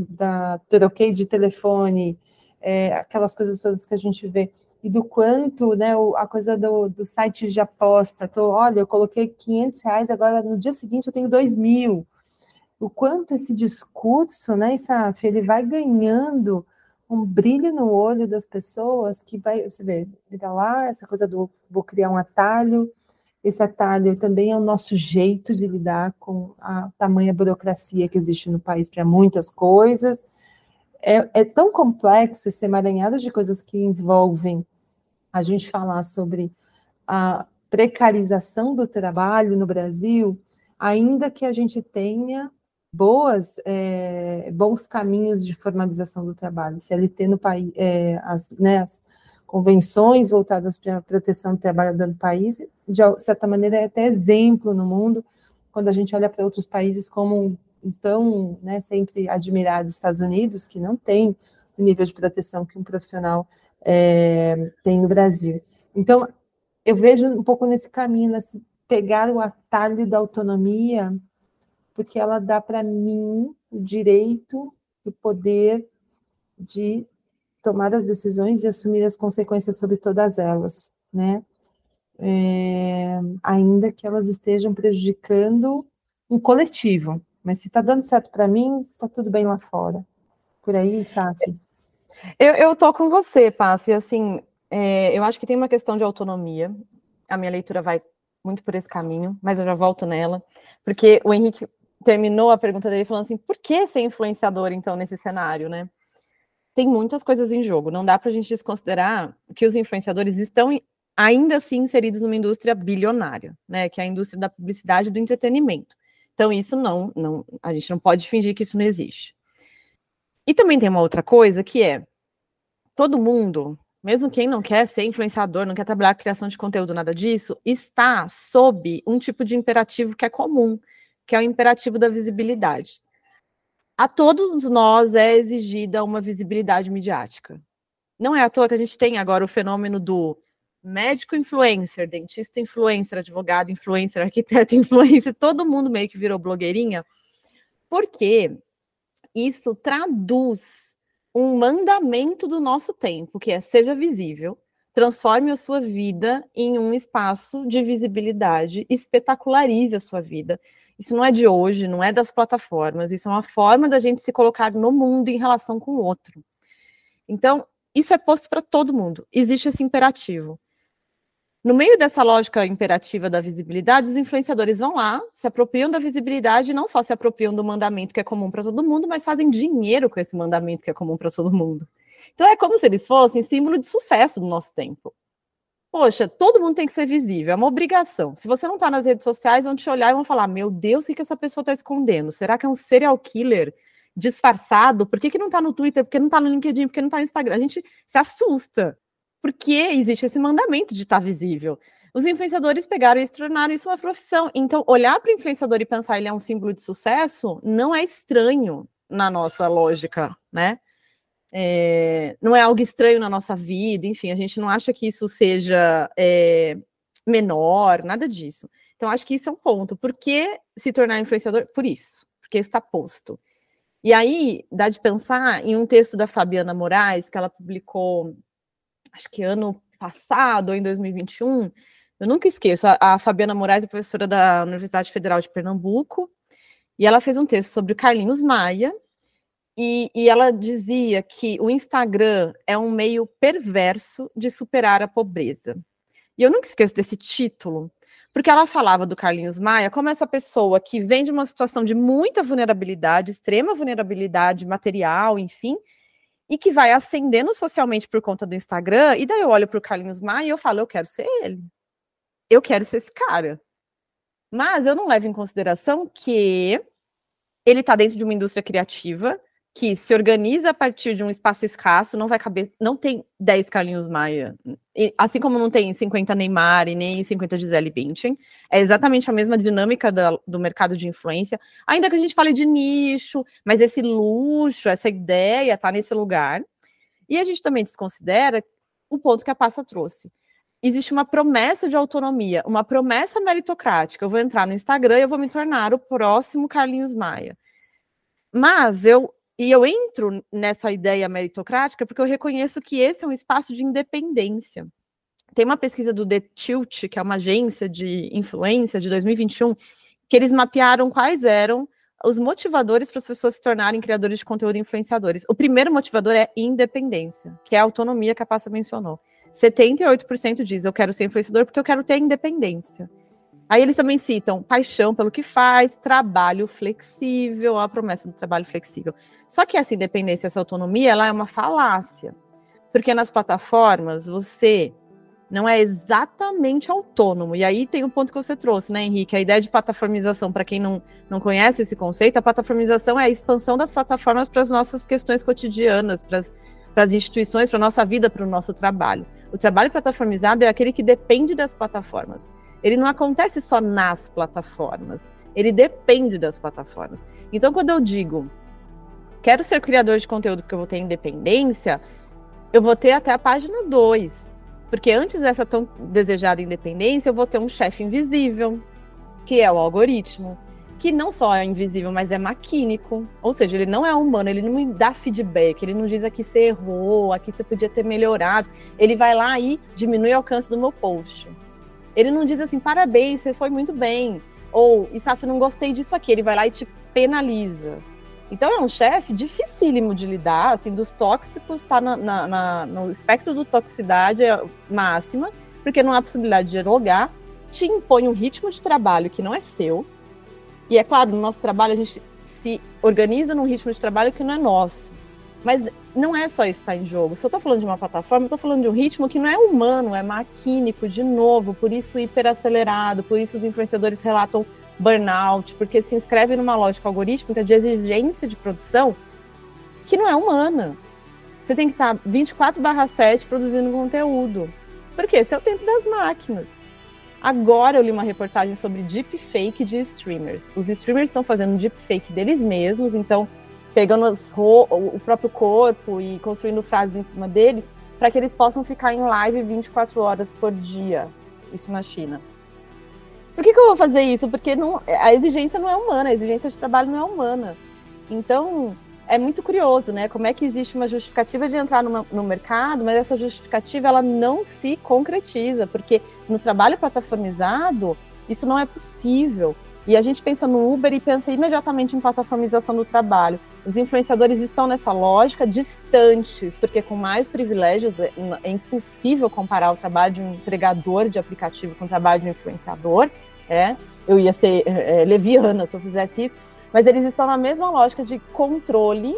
da troquei de telefone, é, aquelas coisas todas que a gente vê, e do quanto, né, a coisa do, do site de aposta, tô, olha, eu coloquei 500 reais, agora no dia seguinte eu tenho 2 mil, o quanto esse discurso, né, Isaf, ele vai ganhando um brilho no olho das pessoas que vai, você vê, vira lá, essa coisa do vou criar um atalho, esse atalho também é o nosso jeito de lidar com a tamanha burocracia que existe no país para muitas coisas. É, é, tão complexo esse emaranhado de coisas que envolvem a gente falar sobre a precarização do trabalho no Brasil, ainda que a gente tenha boas, é, bons caminhos de formalização do trabalho. CLT no país, é, as, né, as convenções voltadas para a proteção do trabalhador no país, de certa maneira é até exemplo no mundo, quando a gente olha para outros países como então, né, sempre admirados Estados Unidos, que não tem o nível de proteção que um profissional é, tem no Brasil. Então, eu vejo um pouco nesse caminho, nesse pegar o atalho da autonomia porque ela dá para mim o direito, o poder de tomar as decisões e assumir as consequências sobre todas elas, né? É, ainda que elas estejam prejudicando um coletivo, mas se está dando certo para mim, está tudo bem lá fora. Por aí, sabe? Eu, eu tô com você, Passe. Assim, é, eu acho que tem uma questão de autonomia. A minha leitura vai muito por esse caminho, mas eu já volto nela, porque o Henrique terminou a pergunta dele falando assim: por que ser influenciador, então, nesse cenário, né? Tem muitas coisas em jogo. Não dá para a gente desconsiderar que os influenciadores estão ainda assim inseridos numa indústria bilionária, né? Que é a indústria da publicidade e do entretenimento. Então, isso não, não, a gente não pode fingir que isso não existe. E também tem uma outra coisa que é todo mundo, mesmo quem não quer ser influenciador, não quer trabalhar criação de conteúdo, nada disso, está sob um tipo de imperativo que é comum, que é o imperativo da visibilidade. A todos nós é exigida uma visibilidade midiática. Não é à toa que a gente tem agora o fenômeno do médico influencer, dentista influencer, advogado influencer, arquiteto influencer, todo mundo meio que virou blogueirinha, porque isso traduz um mandamento do nosso tempo, que é seja visível, transforme a sua vida em um espaço de visibilidade, espetacularize a sua vida, isso não é de hoje, não é das plataformas, isso é uma forma da gente se colocar no mundo em relação com o outro. Então, isso é posto para todo mundo. Existe esse imperativo. No meio dessa lógica imperativa da visibilidade, os influenciadores vão lá, se apropriam da visibilidade não só se apropriam do mandamento que é comum para todo mundo, mas fazem dinheiro com esse mandamento que é comum para todo mundo. Então é como se eles fossem símbolo de sucesso do nosso tempo. Poxa, todo mundo tem que ser visível, é uma obrigação. Se você não está nas redes sociais, vão te olhar e vão falar: Meu Deus, o que, que essa pessoa está escondendo? Será que é um serial killer disfarçado? Por que, que não está no Twitter? Por que não está no LinkedIn? Por que não está no Instagram? A gente se assusta, porque existe esse mandamento de estar tá visível. Os influenciadores pegaram e tornaram isso uma profissão. Então, olhar para o influenciador e pensar ele é um símbolo de sucesso não é estranho na nossa lógica, né? É, não é algo estranho na nossa vida, enfim, a gente não acha que isso seja é, menor, nada disso. Então, acho que isso é um ponto. Por que se tornar influenciador? Por isso, porque está posto. E aí, dá de pensar em um texto da Fabiana Moraes, que ela publicou, acho que ano passado, ou em 2021. Eu nunca esqueço, a, a Fabiana Moraes é professora da Universidade Federal de Pernambuco, E ela fez um texto sobre o Carlinhos Maia, e, e, ela dizia que o Instagram é um meio perverso de superar a pobreza. E eu nunca esqueço desse título, porque ela falava do Carlinhos Maia como essa pessoa que vem de uma situação de muita vulnerabilidade, extrema vulnerabilidade material, enfim, e que vai ascendendo socialmente por conta do Instagram. E daí eu olho para o Carlinhos Maia e eu falo, eu quero ser ele. Eu quero ser esse cara. Mas eu não levo em consideração que ele está dentro de uma indústria criativa que se organiza a partir de um espaço escasso, não vai caber, não tem 10 Carlinhos Maia, e, assim como não tem 50 Neymar e nem 50 Gisele Bündchen, é exatamente a mesma dinâmica da, do mercado de influência, ainda que a gente fale de nicho, mas esse luxo, essa ideia está nesse lugar, e a gente também desconsidera o ponto que a Passa trouxe. Existe uma promessa de autonomia, uma promessa meritocrática. Eu vou entrar no Instagram e eu vou me tornar o próximo Carlinhos Maia. Mas eu e eu entro nessa ideia meritocrática porque eu reconheço que esse é um espaço de independência. Tem uma pesquisa do The Tilt, que é uma agência de influência de 2021, que eles mapearam quais eram os motivadores para as pessoas se tornarem criadores de conteúdo e influenciadores. O primeiro motivador é independência, que é a autonomia que a Passa mencionou. 78% diz eu quero ser influenciador porque eu quero ter independência. Aí eles também citam paixão pelo que faz, trabalho flexível, a promessa do trabalho flexível. Só que essa independência, essa autonomia, ela é uma falácia. Porque nas plataformas você não é exatamente autônomo. E aí tem um ponto que você trouxe, né, Henrique? A ideia de plataformização, para quem não, não conhece esse conceito, a plataformização é a expansão das plataformas para as nossas questões cotidianas, para as instituições, para a nossa vida, para o nosso trabalho. O trabalho plataformizado é aquele que depende das plataformas ele não acontece só nas plataformas, ele depende das plataformas. Então, quando eu digo quero ser criador de conteúdo porque eu vou ter independência, eu vou ter até a página 2. Porque antes dessa tão desejada independência, eu vou ter um chefe invisível, que é o algoritmo, que não só é invisível, mas é maquínico. Ou seja, ele não é humano, ele não me dá feedback, ele não diz aqui você errou, aqui você podia ter melhorado. Ele vai lá e diminui o alcance do meu post. Ele não diz assim, parabéns, você foi muito bem. Ou, Isaf, não gostei disso aqui. Ele vai lá e te penaliza. Então é um chefe dificílimo de lidar, assim, dos tóxicos, está no espectro do toxicidade é máxima, porque não há possibilidade de dialogar, te impõe um ritmo de trabalho que não é seu. E é claro, no nosso trabalho a gente se organiza num ritmo de trabalho que não é nosso. Mas não é só isso que está em jogo. Se eu estou falando de uma plataforma, eu estou falando de um ritmo que não é humano, é maquínico, de novo, por isso hiperacelerado, por isso os influenciadores relatam burnout, porque se inscreve numa lógica algorítmica de exigência de produção que não é humana. Você tem que estar 24/7 produzindo conteúdo. Porque esse é o tempo das máquinas. Agora eu li uma reportagem sobre deepfake de streamers. Os streamers estão fazendo deepfake deles mesmos, então pegando o próprio corpo e construindo frases em cima deles, para que eles possam ficar em live 24 horas por dia. Isso na China. Por que, que eu vou fazer isso? Porque não, a exigência não é humana, a exigência de trabalho não é humana. Então, é muito curioso, né? Como é que existe uma justificativa de entrar no, no mercado, mas essa justificativa ela não se concretiza, porque no trabalho plataformizado, isso não é possível. E a gente pensa no Uber e pensa imediatamente em plataformização do trabalho. Os influenciadores estão nessa lógica distantes, porque com mais privilégios é, é impossível comparar o trabalho de um entregador de aplicativo com o trabalho de um influenciador. É, eu ia ser é, leviana se eu fizesse isso, mas eles estão na mesma lógica de controle,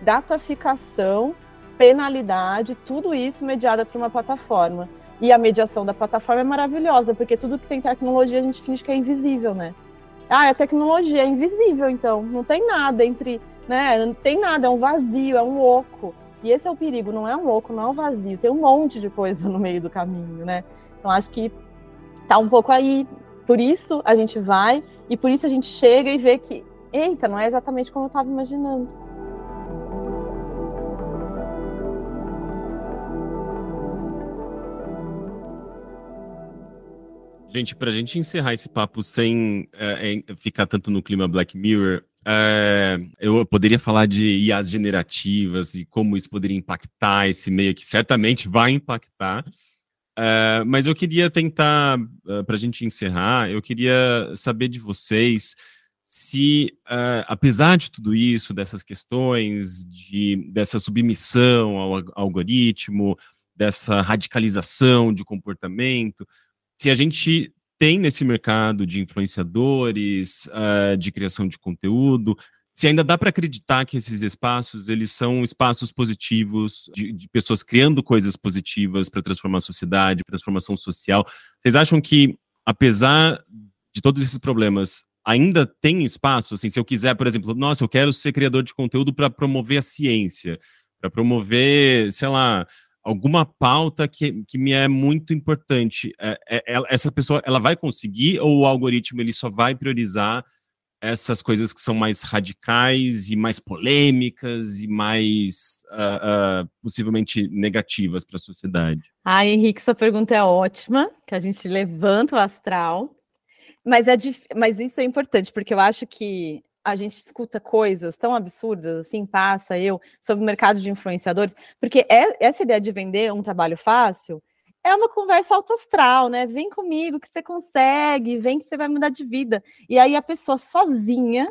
dataficação, penalidade, tudo isso mediada por uma plataforma. E a mediação da plataforma é maravilhosa, porque tudo que tem tecnologia a gente finge que é invisível, né? Ah, a tecnologia é invisível, então. Não tem nada entre. Né? Não tem nada, é um vazio, é um oco. E esse é o perigo, não é um oco, não é um vazio. Tem um monte de coisa no meio do caminho, né? Então acho que tá um pouco aí. Por isso a gente vai e por isso a gente chega e vê que, eita, não é exatamente como eu estava imaginando. Gente, para a gente encerrar esse papo sem é, ficar tanto no clima Black Mirror, é, eu poderia falar de IAs generativas e como isso poderia impactar esse meio que certamente vai impactar. É, mas eu queria tentar, para a gente encerrar, eu queria saber de vocês se, apesar de tudo isso, dessas questões, de, dessa submissão ao algoritmo, dessa radicalização de comportamento, se a gente tem nesse mercado de influenciadores, uh, de criação de conteúdo, se ainda dá para acreditar que esses espaços eles são espaços positivos de, de pessoas criando coisas positivas para transformar a sociedade, transformação social. Vocês acham que apesar de todos esses problemas ainda tem espaço? Assim, se eu quiser, por exemplo, nossa, eu quero ser criador de conteúdo para promover a ciência, para promover, sei lá, alguma pauta que, que me é muito importante. É, é, essa pessoa, ela vai conseguir ou o algoritmo ele só vai priorizar essas coisas que são mais radicais e mais polêmicas e mais uh, uh, possivelmente negativas para a sociedade? Ah, Henrique, sua pergunta é ótima, que a gente levanta o astral, mas, é dif... mas isso é importante, porque eu acho que a gente escuta coisas tão absurdas, assim, passa eu, sobre o mercado de influenciadores, porque é, essa ideia de vender um trabalho fácil é uma conversa alto astral, né? Vem comigo que você consegue, vem que você vai mudar de vida. E aí a pessoa sozinha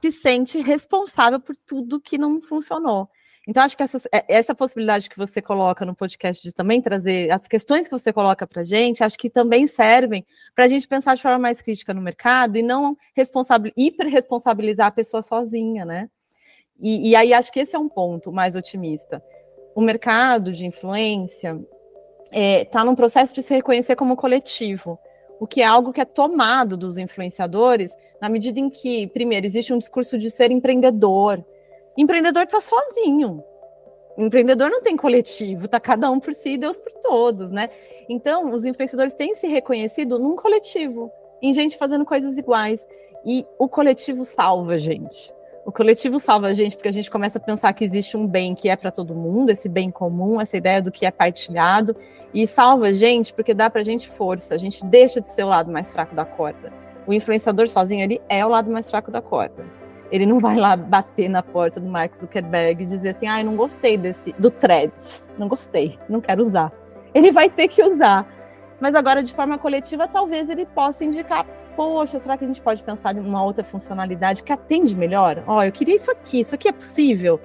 se sente responsável por tudo que não funcionou. Então, acho que essa, é, essa possibilidade que você coloca no podcast de também trazer as questões que você coloca para a gente, acho que também servem para a gente pensar de forma mais crítica no mercado e não responsabil, hiper-responsabilizar a pessoa sozinha, né? E, e aí acho que esse é um ponto mais otimista. O mercado de influência, está é, tá num processo de se reconhecer como coletivo, o que é algo que é tomado dos influenciadores na medida em que, primeiro, existe um discurso de ser empreendedor. Empreendedor está sozinho. Empreendedor não tem coletivo, tá cada um por si e Deus por todos, né? Então, os influenciadores têm se reconhecido num coletivo, em gente fazendo coisas iguais. E o coletivo salva a gente. O coletivo salva a gente porque a gente começa a pensar que existe um bem que é para todo mundo, esse bem comum, essa ideia do que é partilhado, e salva a gente porque dá para a gente força, a gente deixa de ser o lado mais fraco da corda. O influenciador sozinho ele é o lado mais fraco da corda. Ele não vai lá bater na porta do Mark Zuckerberg e dizer assim: "Ah, não gostei desse do Threads, não gostei, não quero usar". Ele vai ter que usar. Mas agora de forma coletiva, talvez ele possa indicar poxa, será que a gente pode pensar em uma outra funcionalidade que atende melhor? Ó, oh, eu queria isso aqui, isso aqui é possível.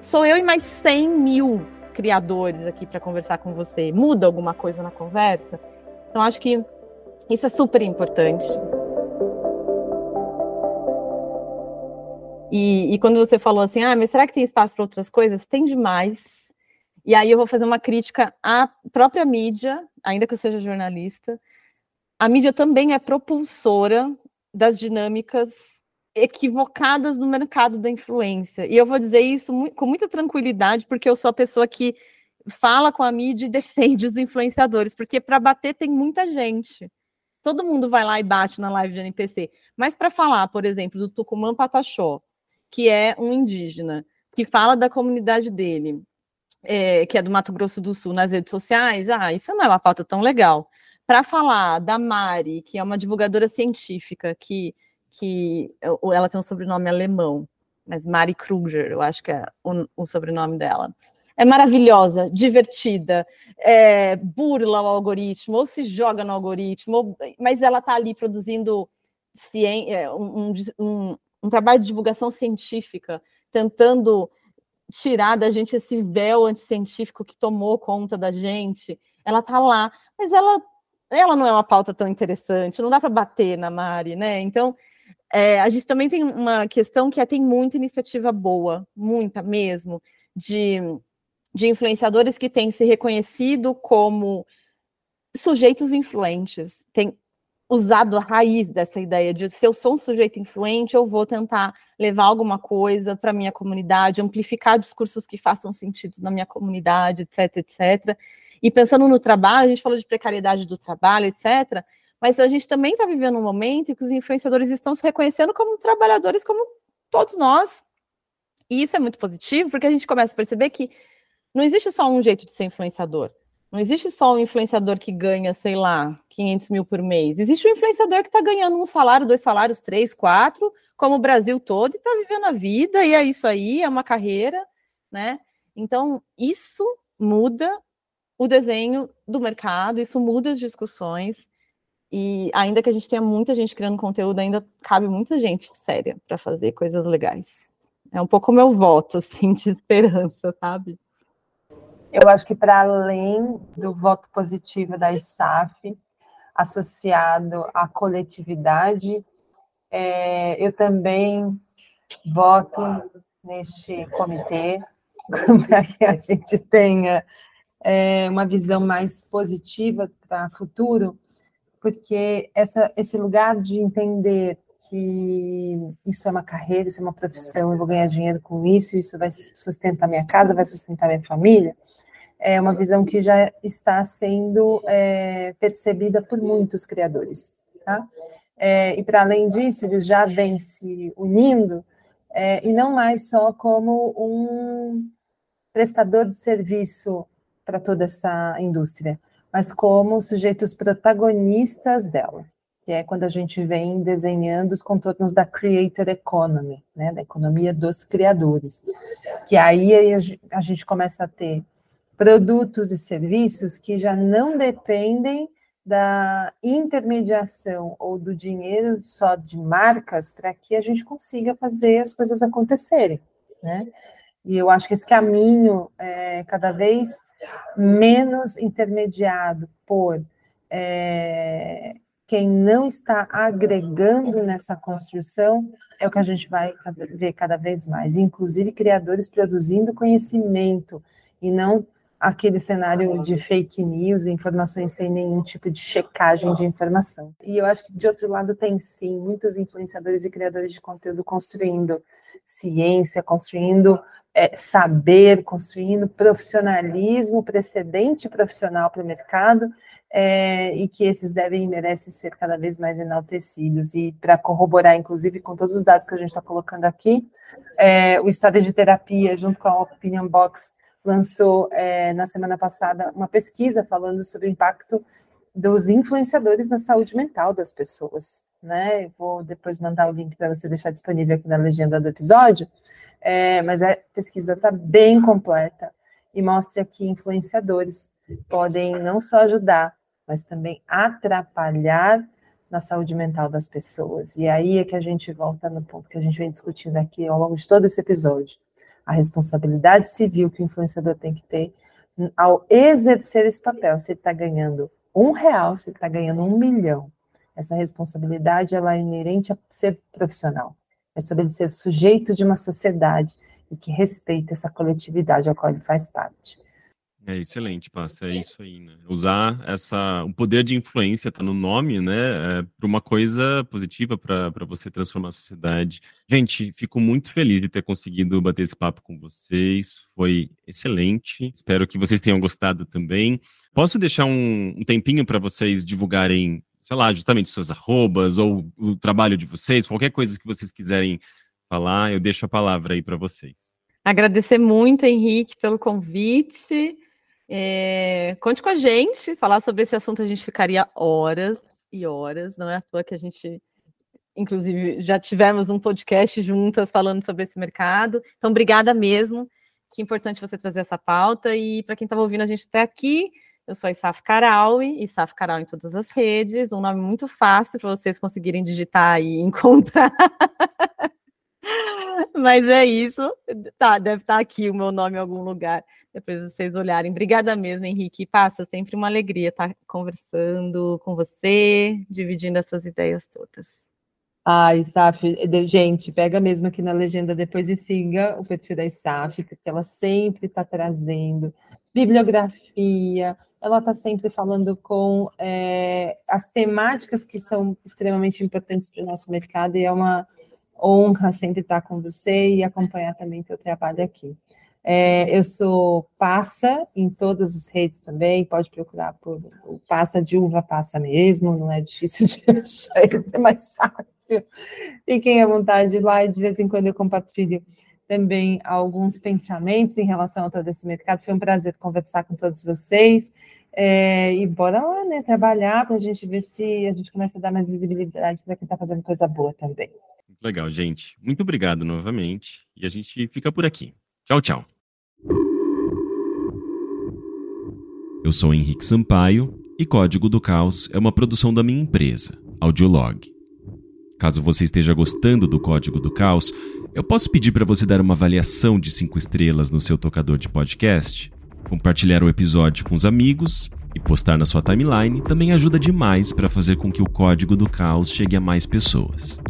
Sou eu e mais 100 mil criadores aqui para conversar com você. Muda alguma coisa na conversa? Então, acho que isso é super importante. E, e, quando você falou assim, ah, mas será que tem espaço para outras coisas? Tem demais. E aí eu vou fazer uma crítica à própria mídia, ainda que eu seja jornalista, a mídia também é propulsora das dinâmicas equivocadas no mercado da influência. E eu vou dizer isso com muita tranquilidade, porque eu sou a pessoa que fala com a mídia e defende os influenciadores, porque para bater tem muita gente. Todo mundo vai lá e bate na live de NPC. Mas para falar, por exemplo, do Tucumã Pataxó, que é um indígena, que fala da comunidade dele, é, que é do Mato Grosso do Sul, nas redes sociais, ah, isso não é uma pauta tão legal para falar da Mari, que é uma divulgadora científica, que, que ela tem um sobrenome alemão, mas Mari Kruger, eu acho que é o, o sobrenome dela. É maravilhosa, divertida, é, burla o algoritmo, ou se joga no algoritmo, ou, mas ela está ali produzindo ciência, é, um, um, um trabalho de divulgação científica, tentando tirar da gente esse véu anticientífico que tomou conta da gente. Ela está lá, mas ela ela não é uma pauta tão interessante, não dá para bater na Mari, né? Então, é, a gente também tem uma questão que é, tem muita iniciativa boa, muita mesmo, de, de influenciadores que têm se reconhecido como sujeitos influentes, tem usado a raiz dessa ideia de se eu sou um sujeito influente, eu vou tentar levar alguma coisa para minha comunidade, amplificar discursos que façam sentido na minha comunidade, etc, etc. E pensando no trabalho, a gente falou de precariedade do trabalho, etc. Mas a gente também está vivendo um momento em que os influenciadores estão se reconhecendo como trabalhadores, como todos nós. E isso é muito positivo, porque a gente começa a perceber que não existe só um jeito de ser influenciador. Não existe só um influenciador que ganha, sei lá, 500 mil por mês. Existe um influenciador que está ganhando um salário, dois salários, três, quatro, como o Brasil todo, e está vivendo a vida, e é isso aí, é uma carreira, né? Então, isso muda o desenho do mercado, isso muda as discussões. E ainda que a gente tenha muita gente criando conteúdo, ainda cabe muita gente séria para fazer coisas legais. É um pouco o meu voto, assim, de esperança, sabe? Eu acho que para além do voto positivo da ISAF, associado à coletividade, é, eu também voto neste comitê para que a gente tenha é, uma visão mais positiva para o futuro, porque essa, esse lugar de entender que isso é uma carreira, isso é uma profissão, eu vou ganhar dinheiro com isso, isso vai sustentar minha casa, vai sustentar minha família, é uma visão que já está sendo é, percebida por muitos criadores. Tá? É, e para além disso, eles já vêm se unindo, é, e não mais só como um prestador de serviço para toda essa indústria, mas como sujeitos protagonistas dela, que é quando a gente vem desenhando os contornos da creator economy, né, da economia dos criadores, que aí a gente começa a ter produtos e serviços que já não dependem da intermediação ou do dinheiro só de marcas para que a gente consiga fazer as coisas acontecerem, né? E eu acho que esse caminho é cada vez menos intermediado por é, quem não está agregando nessa construção é o que a gente vai ver cada vez mais, inclusive criadores produzindo conhecimento e não aquele cenário de fake news, informações sem nenhum tipo de checagem de informação. E eu acho que, de outro lado, tem sim muitos influenciadores e criadores de conteúdo construindo ciência, construindo é, saber, construindo profissionalismo, precedente profissional para o mercado, é, e que esses devem e merecem ser cada vez mais enaltecidos. E para corroborar, inclusive, com todos os dados que a gente está colocando aqui, é, o História de Terapia, junto com a Opinion Box, lançou é, na semana passada uma pesquisa falando sobre o impacto dos influenciadores na saúde mental das pessoas. Né? Eu vou depois mandar o link para você deixar disponível aqui na legenda do episódio, é, mas a pesquisa está bem completa e mostra que influenciadores podem não só ajudar, mas também atrapalhar na saúde mental das pessoas. E aí é que a gente volta no ponto que a gente vem discutindo aqui ao longo de todo esse episódio a responsabilidade civil que o influenciador tem que ter ao exercer esse papel. Se ele está ganhando um real, se ele está ganhando um milhão, essa responsabilidade ela é inerente a ser profissional. É sobre ele ser sujeito de uma sociedade e que respeita essa coletividade a qual ele faz parte. É excelente, Passa, é isso aí, né? Usar essa, o poder de influência tá no nome, né? É, para uma coisa positiva para você transformar a sociedade. Gente, fico muito feliz de ter conseguido bater esse papo com vocês. Foi excelente. Espero que vocês tenham gostado também. Posso deixar um, um tempinho para vocês divulgarem, sei lá, justamente suas arrobas ou o trabalho de vocês, qualquer coisa que vocês quiserem falar, eu deixo a palavra aí para vocês. Agradecer muito, Henrique, pelo convite. É, conte com a gente, falar sobre esse assunto a gente ficaria horas e horas, não é à toa que a gente, inclusive, já tivemos um podcast juntas falando sobre esse mercado. Então, obrigada mesmo, que importante você trazer essa pauta. E para quem estava ouvindo a gente até aqui, eu sou Isaf Karaui, Isaf Karaui em todas as redes, um nome muito fácil para vocês conseguirem digitar e encontrar. Mas é isso. Tá, deve estar tá aqui o meu nome em algum lugar. Depois vocês olharem. Obrigada mesmo, Henrique. Passa sempre uma alegria estar conversando com você, dividindo essas ideias todas. Ai, Saf, gente, pega mesmo aqui na legenda depois e siga o perfil da Saf, porque ela sempre está trazendo bibliografia, ela está sempre falando com é, as temáticas que são extremamente importantes para o nosso mercado e é uma honra sempre estar com você e acompanhar também teu trabalho aqui. É, eu sou Passa em todas as redes também, pode procurar por o Passa de Uva Passa mesmo, não é difícil de achar, é mais fácil. Fiquem à vontade lá e de vez em quando eu compartilho também alguns pensamentos em relação a todo esse mercado. Foi um prazer conversar com todos vocês. É, e bora lá, né? Trabalhar para a gente ver se a gente começa a dar mais visibilidade para quem está fazendo coisa boa também. Legal, gente. Muito obrigado novamente. E a gente fica por aqui. Tchau, tchau. Eu sou Henrique Sampaio e Código do Caos é uma produção da minha empresa, Audiolog. Caso você esteja gostando do Código do Caos, eu posso pedir para você dar uma avaliação de 5 estrelas no seu tocador de podcast? Compartilhar o episódio com os amigos e postar na sua timeline também ajuda demais para fazer com que o Código do Caos chegue a mais pessoas.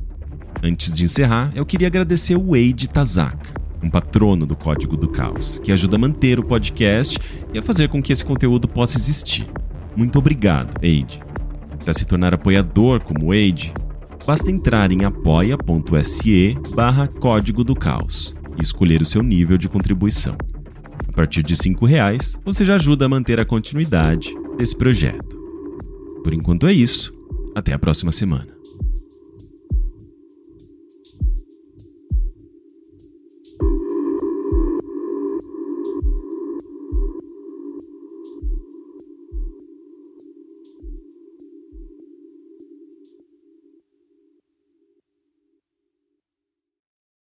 Antes de encerrar, eu queria agradecer o Wade Tazaka, um patrono do Código do Caos, que ajuda a manter o podcast e a fazer com que esse conteúdo possa existir. Muito obrigado, Wade. Para se tornar apoiador como Wade, basta entrar em apoia.se barra Código do Caos e escolher o seu nível de contribuição. A partir de R$ reais, você já ajuda a manter a continuidade desse projeto. Por enquanto é isso. Até a próxima semana.